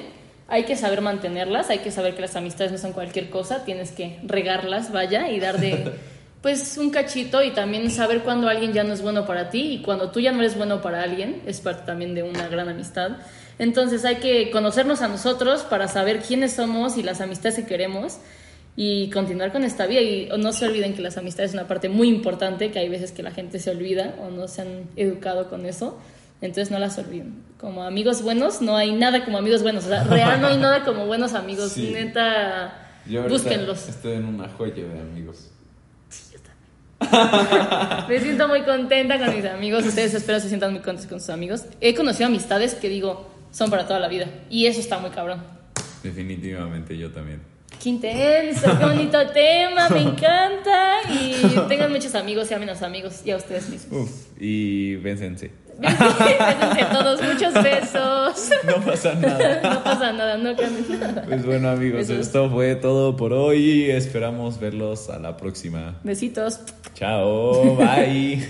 Hay que saber mantenerlas, hay que saber que las amistades no son cualquier cosa, tienes que regarlas, vaya, y dar de, (laughs) pues, un cachito y también saber cuando alguien ya no es bueno para ti y cuando tú ya no eres bueno para alguien, es parte también de una gran amistad. Entonces hay que conocernos a nosotros para saber quiénes somos y las amistades que queremos y continuar con esta vida. Y no se olviden que las amistades es una parte muy importante, que hay veces que la gente se olvida o no se han educado con eso. Entonces no las olviden. Como amigos buenos, no hay nada como amigos buenos. O sea, real no hay nada como buenos amigos. Sí. Neta, Yo búsquenlos. Estoy en una joya de amigos. Me siento muy contenta con mis amigos. Ustedes espero se sientan muy contentos con sus amigos. He conocido amistades que digo son para toda la vida. Y eso está muy cabrón. Definitivamente yo también. Qué intenso, qué bonito (laughs) tema, me encanta. Y tengan muchos amigos y amen a amigos y a ustedes mismos. Uf, y vénsense. (laughs) Bésense todos, muchos besos. No pasa (laughs) nada. No pasa nada, no cambien nada. Pues bueno amigos, Besos. esto fue todo por hoy. Esperamos verlos a la próxima. Besitos. Chao, bye.